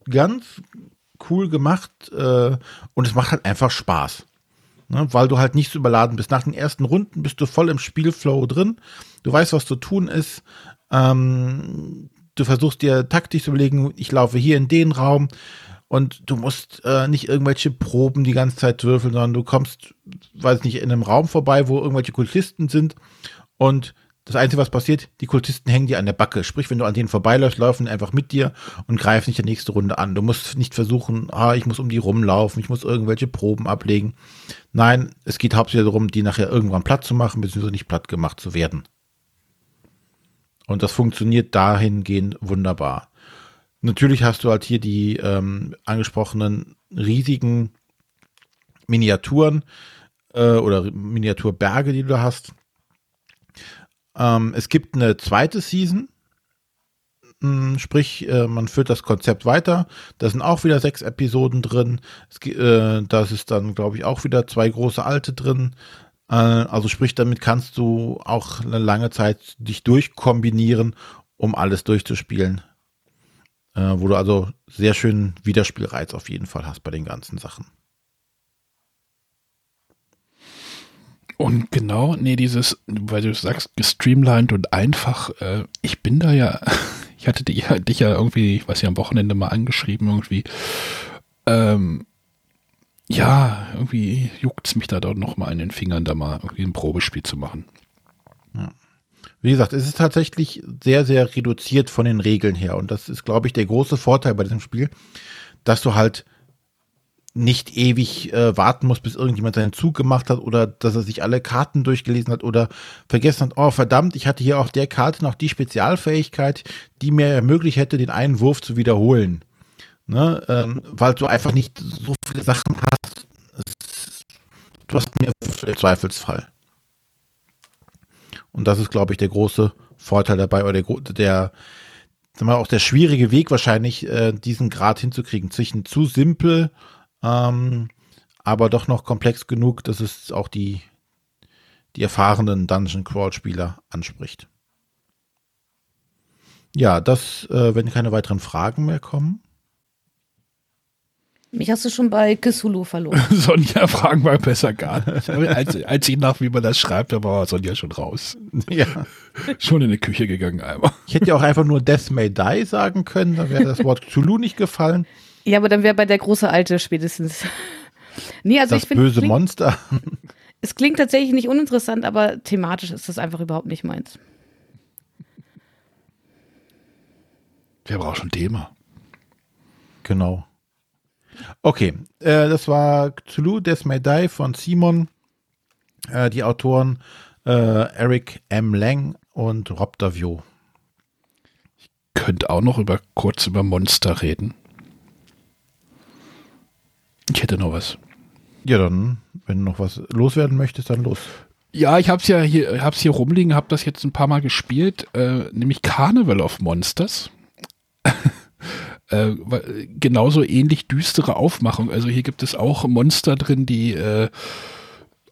ganz cool gemacht äh, und es macht halt einfach Spaß. Ne, weil du halt nicht so überladen bist. Nach den ersten Runden bist du voll im Spielflow drin. Du weißt, was zu tun ist. Ähm, du versuchst dir taktisch zu überlegen, ich laufe hier in den Raum und du musst äh, nicht irgendwelche Proben die ganze Zeit würfeln, sondern du kommst, weiß nicht, in einem Raum vorbei, wo irgendwelche Kultisten sind und Das Einzige, was passiert, die Kultisten hängen dir an der Backe. Sprich, wenn du an denen vorbeiläufst, laufen die einfach mit dir und greifen nicht die nächste Runde an. Du musst nicht versuchen, ah, ich muss um die rumlaufen, ich muss irgendwelche Proben ablegen. Nein, es geht hauptsächlich darum, die nachher irgendwann platt zu machen, beziehungsweise nicht platt gemacht zu werden. Und das funktioniert dahingehend wunderbar. Natürlich hast du halt hier die ähm, angesprochenen riesigen Miniaturen äh, oder Miniaturberge, die du hast. Ähm, es gibt eine zweite Season, hm, sprich, äh, man führt das Konzept weiter. Da sind auch wieder sechs Episoden drin. Es, äh, das ist dann, glaube ich, auch wieder zwei große alte drin. Äh, also sprich, damit kannst du auch eine lange Zeit dich durchkombinieren, um alles durchzuspielen äh, wo du also sehr schön Wiederspielreiz auf jeden Fall hast bei den ganzen Sachen. Und genau, nee, dieses, weil du sagst, gestreamlined und einfach, äh, ich bin da ja, ich hatte dich, dich ja irgendwie, ich weiß ja, am Wochenende mal angeschrieben, irgendwie, ähm, ja, irgendwie juckt es mich da doch noch mal in den Fingern, da mal irgendwie ein Probespiel zu machen. Wie gesagt, es ist tatsächlich sehr, sehr reduziert von den Regeln her. Und das ist, glaube ich, der große Vorteil bei diesem Spiel, dass du halt nicht ewig äh, warten musst, bis irgendjemand seinen Zug gemacht hat oder dass er sich alle Karten durchgelesen hat oder vergessen hat, oh verdammt, ich hatte hier auf der Karte noch die Spezialfähigkeit, die mir ermöglicht hätte, den einen Wurf zu wiederholen. Ne? Ähm, weil du einfach nicht so viele Sachen hast. Du hast mir Zweifelsfall. Und das ist, glaube ich, der große Vorteil dabei oder der, der sagen wir, auch der schwierige Weg wahrscheinlich, äh, diesen Grad hinzukriegen. Zwischen zu simpel, ähm, aber doch noch komplex genug, dass es auch die, die erfahrenen Dungeon Crawl Spieler anspricht. Ja, das, äh, wenn keine weiteren Fragen mehr kommen. Mich hast du schon bei Cthulhu verloren. Sonja, fragen wir besser gar nicht. Als, als ich nach, wie man das schreibt, da war Sonja schon raus. Ja. Schon in die Küche gegangen einmal. Ich hätte ja auch einfach nur Death May Die sagen können, dann wäre das Wort Cthulhu nicht gefallen. Ja, aber dann wäre bei der große Alte spätestens. Nee, also das ich finde. Böse klingt, Monster. Es klingt tatsächlich nicht uninteressant, aber thematisch ist das einfach überhaupt nicht meins. Wer braucht schon Thema? Genau. Okay, äh, das war Cthulhu Death May Die von Simon. Äh, die Autoren äh, Eric M. Lang und Rob Davio. Ich könnte auch noch über, kurz über Monster reden. Ich hätte noch was. Ja, dann, wenn du noch was loswerden möchtest, dann los. Ja, ich hab's ja hier, hab's hier rumliegen, hab das jetzt ein paar Mal gespielt, äh, nämlich Carnival of Monsters. äh, genauso ähnlich düstere Aufmachung. Also hier gibt es auch Monster drin, die äh,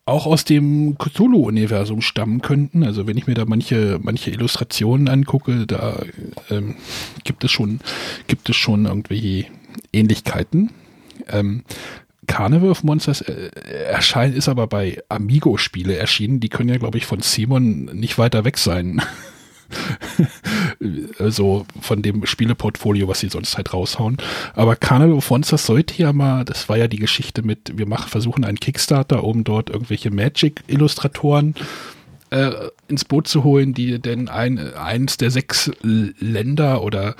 auch aus dem Cthulhu-Universum stammen könnten. Also wenn ich mir da manche, manche Illustrationen angucke, da ähm, gibt es schon, gibt es schon irgendwie Ähnlichkeiten. Ähm, Carnival of Monsters äh, erscheint, ist aber bei Amigo-Spiele erschienen. Die können ja, glaube ich, von Simon nicht weiter weg sein. so von dem Spieleportfolio, was sie sonst halt raushauen. Aber Carnival of Monsters sollte ja mal, das war ja die Geschichte mit, wir machen, versuchen einen Kickstarter, um dort irgendwelche Magic-Illustratoren äh, ins Boot zu holen, die denn ein, eins der sechs Länder oder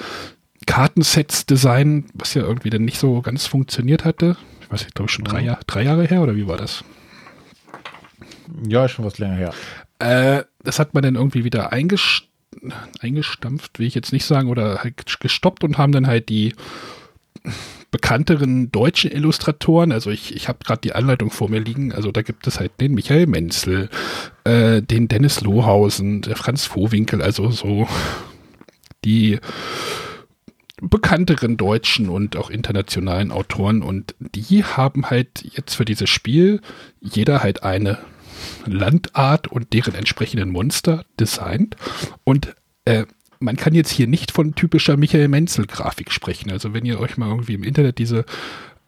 Kartensets designen, was ja irgendwie dann nicht so ganz funktioniert hatte. Ich weiß nicht, glaube ich schon drei, Jahr, drei Jahre her oder wie war das? Ja, schon was länger her. Äh, das hat man dann irgendwie wieder eingestampft, will ich jetzt nicht sagen, oder halt gestoppt und haben dann halt die bekannteren deutschen Illustratoren, also ich, ich habe gerade die Anleitung vor mir liegen, also da gibt es halt den Michael Menzel, äh, den Dennis Lohausen, der Franz Vohwinkel, also so die bekannteren deutschen und auch internationalen Autoren und die haben halt jetzt für dieses Spiel jeder halt eine Landart und deren entsprechenden Monster designt. Und äh, man kann jetzt hier nicht von typischer Michael Menzel-Grafik sprechen. Also wenn ihr euch mal irgendwie im Internet diese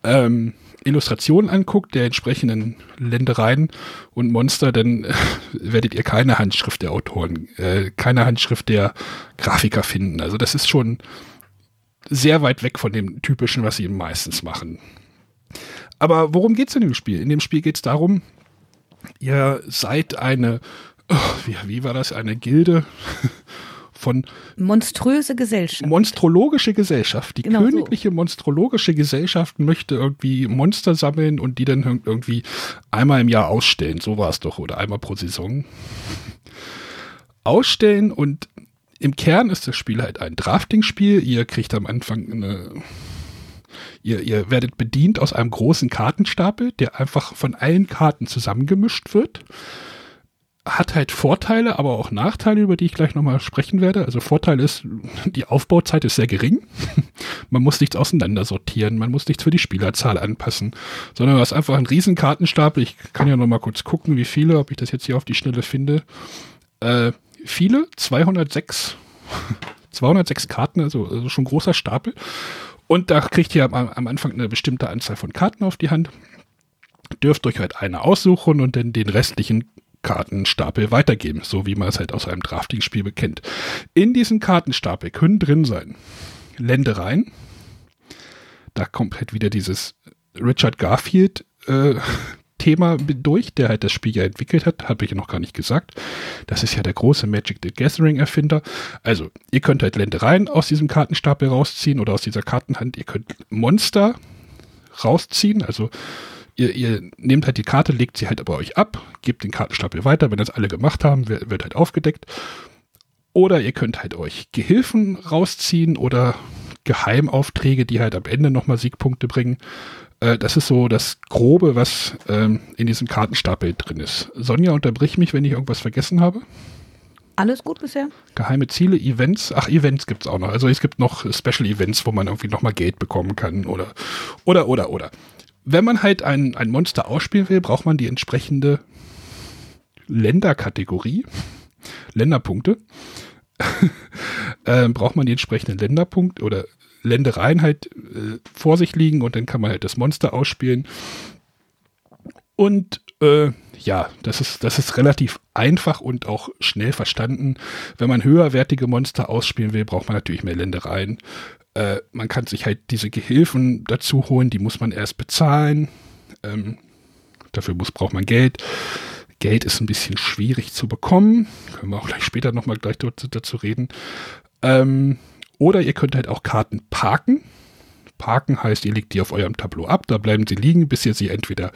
ähm, Illustrationen anguckt, der entsprechenden Ländereien und Monster, dann äh, werdet ihr keine Handschrift der Autoren, äh, keine Handschrift der Grafiker finden. Also das ist schon sehr weit weg von dem typischen, was sie meistens machen. Aber worum geht es in dem Spiel? In dem Spiel geht es darum, ihr seid eine oh, wie, wie war das, eine Gilde von monströse Gesellschaft. Monstrologische Gesellschaft. Die genau königliche so. monstrologische Gesellschaft möchte irgendwie Monster sammeln und die dann irgendwie einmal im Jahr ausstellen. So war es doch, oder einmal pro Saison. Ausstellen und im Kern ist das Spiel halt ein Drafting-Spiel. Ihr kriegt am Anfang eine Ihr, ihr, werdet bedient aus einem großen Kartenstapel, der einfach von allen Karten zusammengemischt wird hat halt Vorteile, aber auch Nachteile, über die ich gleich nochmal sprechen werde. Also Vorteil ist, die Aufbauzeit ist sehr gering. man muss nichts auseinandersortieren, man muss nichts für die Spielerzahl anpassen, sondern du hast einfach einen riesen Kartenstapel. Ich kann ja nochmal kurz gucken, wie viele, ob ich das jetzt hier auf die Schnelle finde. Äh, viele, 206, 206 Karten, also, also schon großer Stapel. Und da kriegt ihr am, am Anfang eine bestimmte Anzahl von Karten auf die Hand dürft euch halt eine aussuchen und dann den restlichen Kartenstapel weitergeben, so wie man es halt aus einem Drafting-Spiel bekennt. In diesem Kartenstapel können drin sein Ländereien. Da kommt halt wieder dieses Richard Garfield äh, Thema durch, der halt das Spiel ja entwickelt hat, habe ich ja noch gar nicht gesagt. Das ist ja der große Magic the Gathering Erfinder. Also, ihr könnt halt Ländereien aus diesem Kartenstapel rausziehen oder aus dieser Kartenhand. Ihr könnt Monster rausziehen, also ihr, ihr nehmt halt die Karte, legt sie halt bei euch ab, gebt den Kartenstapel weiter. Wenn das alle gemacht haben, wird, wird halt aufgedeckt. Oder ihr könnt halt euch Gehilfen rausziehen oder Geheimaufträge, die halt am Ende nochmal Siegpunkte bringen. Äh, das ist so das Grobe, was ähm, in diesem Kartenstapel drin ist. Sonja, unterbrich mich, wenn ich irgendwas vergessen habe. Alles gut bisher? Geheime Ziele, Events. Ach, Events gibt es auch noch. Also es gibt noch Special Events, wo man irgendwie nochmal Geld bekommen kann oder, oder, oder, oder wenn man halt ein, ein Monster ausspielen will, braucht man die entsprechende Länderkategorie, Länderpunkte. äh, braucht man die entsprechenden Länderpunkte oder Ländereien halt äh, vor sich liegen und dann kann man halt das Monster ausspielen. Und äh, ja, das ist, das ist relativ einfach und auch schnell verstanden. Wenn man höherwertige Monster ausspielen will, braucht man natürlich mehr Ländereien. Äh, man kann sich halt diese Gehilfen dazu holen, die muss man erst bezahlen. Ähm, dafür muss, braucht man Geld. Geld ist ein bisschen schwierig zu bekommen. Können wir auch gleich später nochmal gleich dazu reden. Ähm, oder ihr könnt halt auch Karten parken. Parken heißt, ihr legt die auf eurem Tableau ab, da bleiben sie liegen, bis ihr sie entweder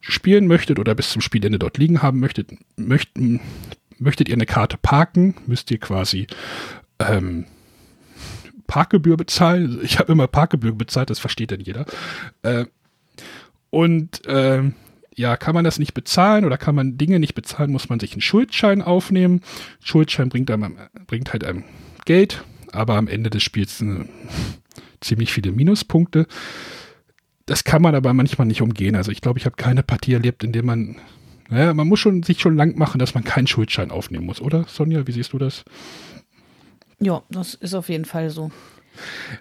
spielen möchtet oder bis zum Spielende dort liegen haben möchtet. Möchten, möchtet ihr eine Karte parken, müsst ihr quasi ähm, Parkgebühr bezahlen. Ich habe immer Parkgebühr bezahlt, das versteht dann jeder. Äh, und äh, ja, kann man das nicht bezahlen oder kann man Dinge nicht bezahlen, muss man sich einen Schuldschein aufnehmen. Schuldschein bringt, einem, bringt halt einem Geld, aber am Ende des Spiels eine, ziemlich viele Minuspunkte. Das kann man aber manchmal nicht umgehen. Also ich glaube, ich habe keine Partie erlebt, in der man, naja, man muss schon sich schon lang machen, dass man keinen Schuldschein aufnehmen muss, oder Sonja? Wie siehst du das? Ja, das ist auf jeden Fall so.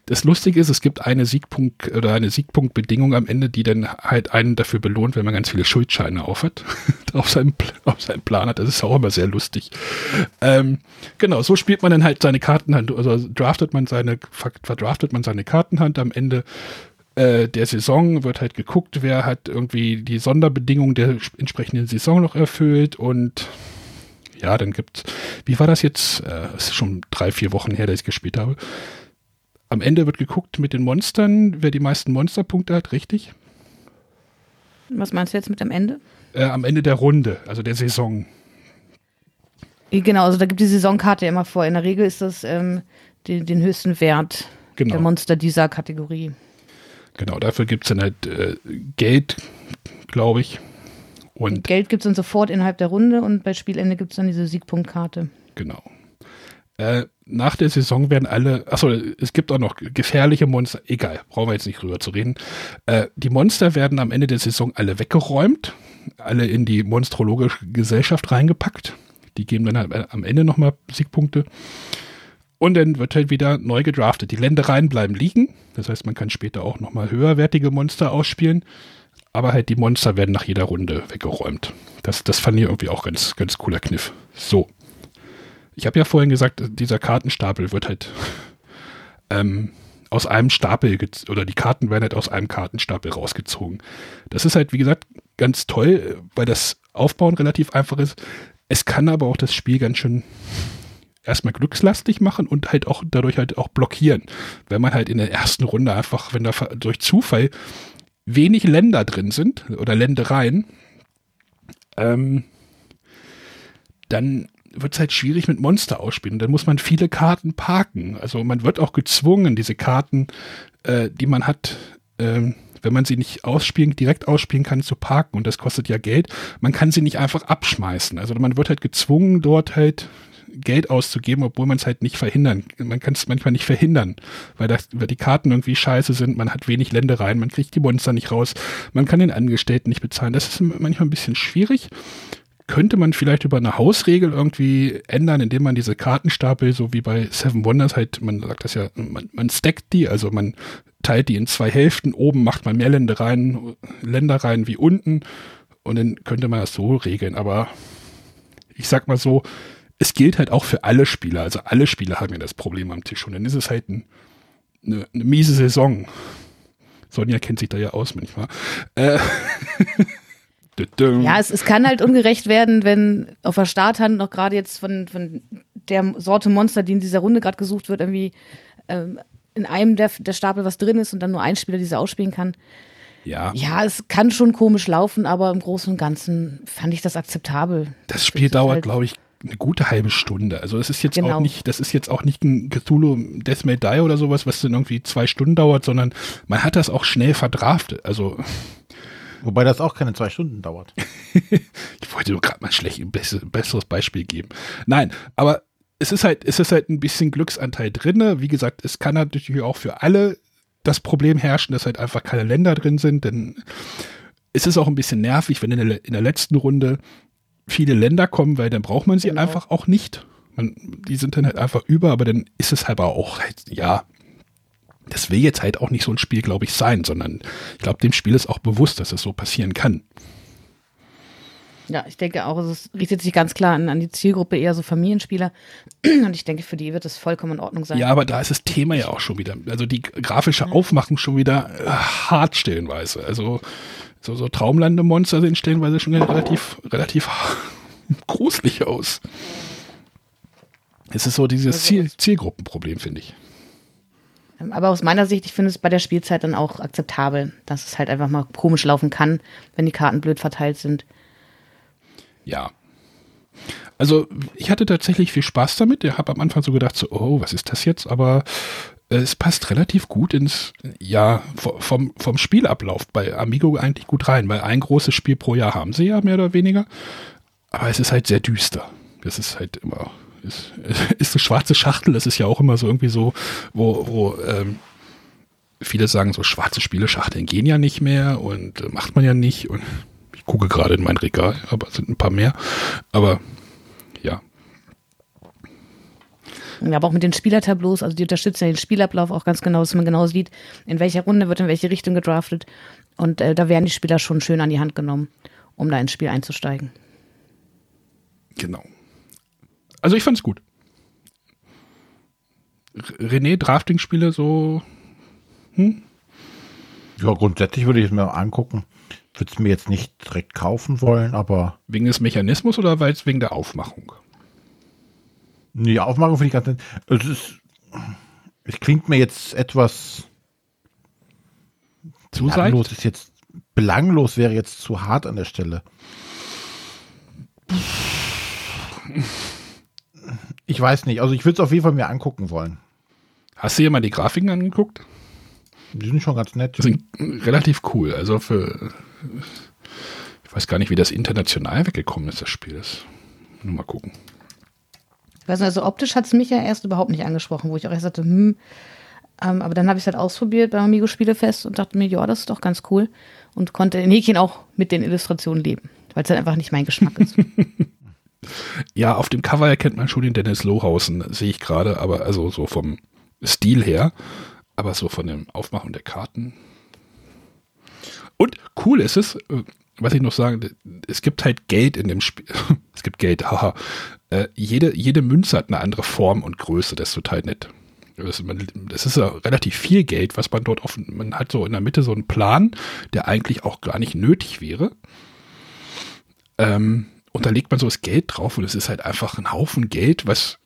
Das Lustige ist, es gibt eine Siegpunkt oder eine Siegpunktbedingung am Ende, die dann halt einen dafür belohnt, wenn man ganz viele Schuldscheine auf hat, auf seinem, auf seinem Plan hat. Das ist auch immer sehr lustig. Ähm, genau, so spielt man dann halt seine Kartenhand, also draftet man seine, verdraftet man seine Kartenhand am Ende äh, der Saison wird halt geguckt, wer hat irgendwie die Sonderbedingungen der entsprechenden Saison noch erfüllt und ja, dann gibt wie war das jetzt? Äh, es ist schon drei, vier Wochen her, dass ich gespielt habe. Am Ende wird geguckt mit den Monstern, wer die meisten Monsterpunkte hat, richtig? Was meinst du jetzt mit am Ende? Äh, am Ende der Runde, also der Saison. Genau, also da gibt die Saisonkarte immer vor. In der Regel ist das ähm, die, den höchsten Wert genau. der Monster dieser Kategorie. Genau, dafür gibt es dann halt äh, Geld, glaube ich. Und Geld gibt es dann sofort innerhalb der Runde und bei Spielende gibt es dann diese Siegpunktkarte. Genau. Äh, nach der Saison werden alle, achso, es gibt auch noch gefährliche Monster, egal, brauchen wir jetzt nicht drüber zu reden. Äh, die Monster werden am Ende der Saison alle weggeräumt, alle in die monstrologische Gesellschaft reingepackt. Die geben dann halt am Ende nochmal Siegpunkte. Und dann wird halt wieder neu gedraftet. Die Ländereien bleiben liegen. Das heißt, man kann später auch nochmal höherwertige Monster ausspielen aber halt die Monster werden nach jeder Runde weggeräumt. Das, das fand ich irgendwie auch ganz, ganz cooler Kniff. So. Ich habe ja vorhin gesagt, dieser Kartenstapel wird halt ähm, aus einem Stapel oder die Karten werden halt aus einem Kartenstapel rausgezogen. Das ist halt, wie gesagt, ganz toll, weil das Aufbauen relativ einfach ist. Es kann aber auch das Spiel ganz schön erstmal glückslastig machen und halt auch dadurch halt auch blockieren. Wenn man halt in der ersten Runde einfach, wenn da durch Zufall wenig Länder drin sind oder Ländereien, ähm, dann wird es halt schwierig mit Monster ausspielen. Dann muss man viele Karten parken. Also man wird auch gezwungen, diese Karten, äh, die man hat, äh, wenn man sie nicht ausspielen, direkt ausspielen kann, zu parken. Und das kostet ja Geld. Man kann sie nicht einfach abschmeißen. Also man wird halt gezwungen, dort halt Geld auszugeben, obwohl man es halt nicht verhindern. Man kann es manchmal nicht verhindern, weil, das, weil die Karten irgendwie scheiße sind, man hat wenig Ländereien, man kriegt die Monster nicht raus, man kann den Angestellten nicht bezahlen. Das ist manchmal ein bisschen schwierig. Könnte man vielleicht über eine Hausregel irgendwie ändern, indem man diese Kartenstapel, so wie bei Seven Wonders, halt, man sagt das ja, man, man stackt die, also man teilt die in zwei Hälften. Oben macht man mehr Ländereien, Ländereien wie unten. Und dann könnte man das so regeln. Aber ich sag mal so, es gilt halt auch für alle Spieler. Also alle Spieler haben ja das Problem am Tisch. Und dann ist es halt ein, eine, eine, miese Saison. Sonja kennt sich da ja aus manchmal. Äh. ja, es, es kann halt ungerecht werden, wenn auf der Starthand noch gerade jetzt von, von der Sorte Monster, die in dieser Runde gerade gesucht wird, irgendwie ähm, in einem der, der Stapel was drin ist und dann nur ein Spieler diese ausspielen kann. Ja. Ja, es kann schon komisch laufen, aber im Großen und Ganzen fand ich das akzeptabel. Das Spiel dauert, halt glaube ich, eine gute halbe Stunde. Also das ist jetzt genau. auch nicht, das ist jetzt auch nicht ein Cthulhu Death May Die oder sowas, was dann irgendwie zwei Stunden dauert, sondern man hat das auch schnell verdraftet. Also Wobei das auch keine zwei Stunden dauert. ich wollte nur gerade mal schlecht ein besseres Beispiel geben. Nein, aber es ist halt, es ist halt ein bisschen Glücksanteil drin. Wie gesagt, es kann natürlich auch für alle das Problem herrschen, dass halt einfach keine Länder drin sind, denn es ist auch ein bisschen nervig, wenn in der, in der letzten Runde viele Länder kommen, weil dann braucht man sie genau. einfach auch nicht. Man, die sind dann halt einfach über, aber dann ist es halt auch, halt, ja, das will jetzt halt auch nicht so ein Spiel, glaube ich, sein, sondern ich glaube, dem Spiel ist auch bewusst, dass es so passieren kann. Ja, ich denke auch, es richtet sich ganz klar an, an, die Zielgruppe eher so Familienspieler. Und ich denke, für die wird es vollkommen in Ordnung sein. Ja, aber da ist das Thema ja auch schon wieder, also die grafische Aufmachung schon wieder äh, hart stellenweise. Also so, so Traumlandemonster sehen stellenweise schon relativ, relativ gruselig aus. Es ist so dieses also Ziel, Zielgruppenproblem, finde ich. Ähm, aber aus meiner Sicht, ich finde es bei der Spielzeit dann auch akzeptabel, dass es halt einfach mal komisch laufen kann, wenn die Karten blöd verteilt sind. Ja. Also ich hatte tatsächlich viel Spaß damit. Ich habe am Anfang so gedacht, so, oh, was ist das jetzt? Aber äh, es passt relativ gut ins, ja, vom, vom Spielablauf bei Amigo eigentlich gut rein, weil ein großes Spiel pro Jahr haben sie ja mehr oder weniger. Aber es ist halt sehr düster. Das ist halt immer, ist, ist eine schwarze Schachtel, das ist ja auch immer so irgendwie so, wo, wo ähm, viele sagen, so schwarze Spieleschachteln gehen ja nicht mehr und äh, macht man ja nicht. Und ich gucke gerade in mein Regal, aber es sind ein paar mehr. Aber ja, ja, aber auch mit den Spielertableaus, also die unterstützen ja den Spielablauf auch ganz genau, dass man genau sieht, in welcher Runde wird in welche Richtung gedraftet. Und äh, da werden die Spieler schon schön an die Hand genommen, um da ins Spiel einzusteigen. Genau. Also ich fand es gut. René, Drafting-Spiele so. Hm? Ja, grundsätzlich würde ich es mir angucken. Würde es mir jetzt nicht direkt kaufen wollen, aber. Wegen des Mechanismus oder weil es wegen der Aufmachung? Nee, Aufmachung finde ich ganz nett. Es ist, es klingt mir jetzt etwas zu belanglos ist jetzt belanglos wäre jetzt zu hart an der Stelle. Ich weiß nicht. Also ich würde es auf jeden Fall mir angucken wollen. Hast du dir mal die Grafiken angeguckt? Die sind schon ganz nett. Die sind relativ cool. Also für ich weiß gar nicht, wie das international weggekommen ist, das Spiel. Das nur mal gucken. Weißt du, also optisch hat es mich ja erst überhaupt nicht angesprochen, wo ich auch erst sagte, hm, ähm, aber dann habe ich es halt ausprobiert beim Amigo Spielefest und dachte mir, ja, das ist doch ganz cool und konnte in Häkchen auch mit den Illustrationen leben, weil es halt einfach nicht mein Geschmack ist. ja, auf dem Cover erkennt man schon den Dennis Lohausen, sehe ich gerade, aber also so vom Stil her, aber so von dem Aufmachen der Karten. Und cool ist es, äh, was ich noch sagen, es gibt halt Geld in dem Spiel. es gibt Geld, haha. Äh, jede, jede Münze hat eine andere Form und Größe, das ist total nett. Das, man, das ist ja relativ viel Geld, was man dort auf, man hat so in der Mitte so einen Plan, der eigentlich auch gar nicht nötig wäre. Ähm, Und da legt man so das Geld drauf und es ist halt einfach ein Haufen Geld, was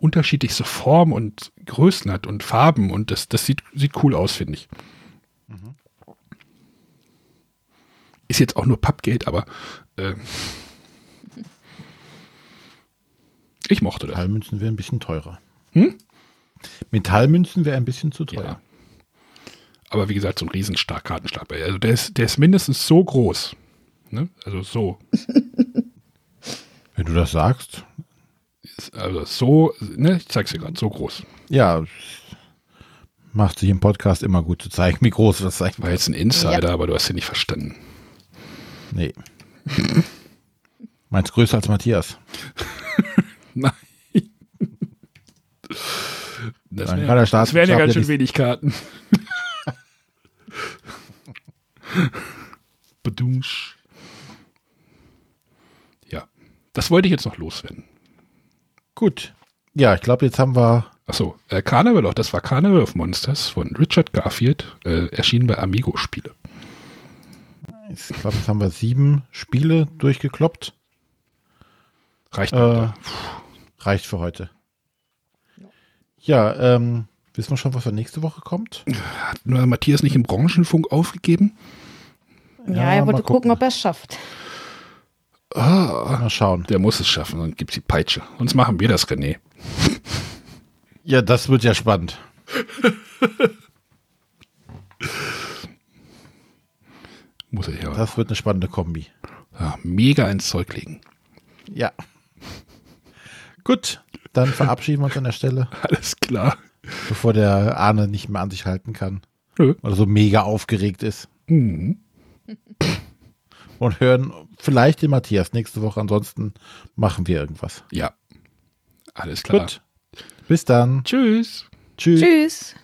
unterschiedlichste Formen und Größen hat und Farben und das, das sieht, sieht cool aus, finde ich. Mhm. Ist jetzt auch nur Pappgeld, aber äh, ich mochte das. Metallmünzen wäre ein bisschen teurer. Hm? Metallmünzen wäre ein bisschen zu teuer. Ja. Aber wie gesagt, so ein riesen Kartenstapel. Also der ist, der ist mindestens so groß. Ne? Also so. Wenn du das sagst. Also so, ne, ich zeig's dir gerade, so groß. Ja, macht sich im Podcast immer gut zu zeigen, wie groß das sein War jetzt ein Insider, ja. aber du hast ihn nicht verstanden. Nee. Meinst größer als Matthias? Nein. Das, wär, das wären ja ganz schön wenig Karten. Bedumsch. Ja, das wollte ich jetzt noch loswerden. Gut. Ja, ich glaube, jetzt haben wir. Achso, äh, Carnival auch. Das war Carnival of Monsters von Richard Garfield, äh, erschienen bei Amigo-Spiele. Ich glaube, jetzt haben wir sieben Spiele durchgekloppt. Reicht. Äh, reicht für heute. Ja, ähm, wissen wir schon, was für nächste Woche kommt? Hat nur Matthias nicht im Branchenfunk aufgegeben? Ja, er wollte gucken, ob er es schafft. Ah, mal schauen. Der muss es schaffen, dann gibt die Peitsche. Sonst machen wir das, René. Ja, das wird ja spannend. muss ich ja. Das wird eine spannende Kombi. Ja, mega ins Zeug legen. Ja. Gut, dann verabschieden wir uns an der Stelle. Alles klar. Bevor der Arne nicht mehr an sich halten kann. Nö. Oder so mega aufgeregt ist. Mhm und hören vielleicht den Matthias nächste Woche. Ansonsten machen wir irgendwas. Ja. Alles klar. Gut. Bis dann. Tschüss. Tschüss. Tschüss.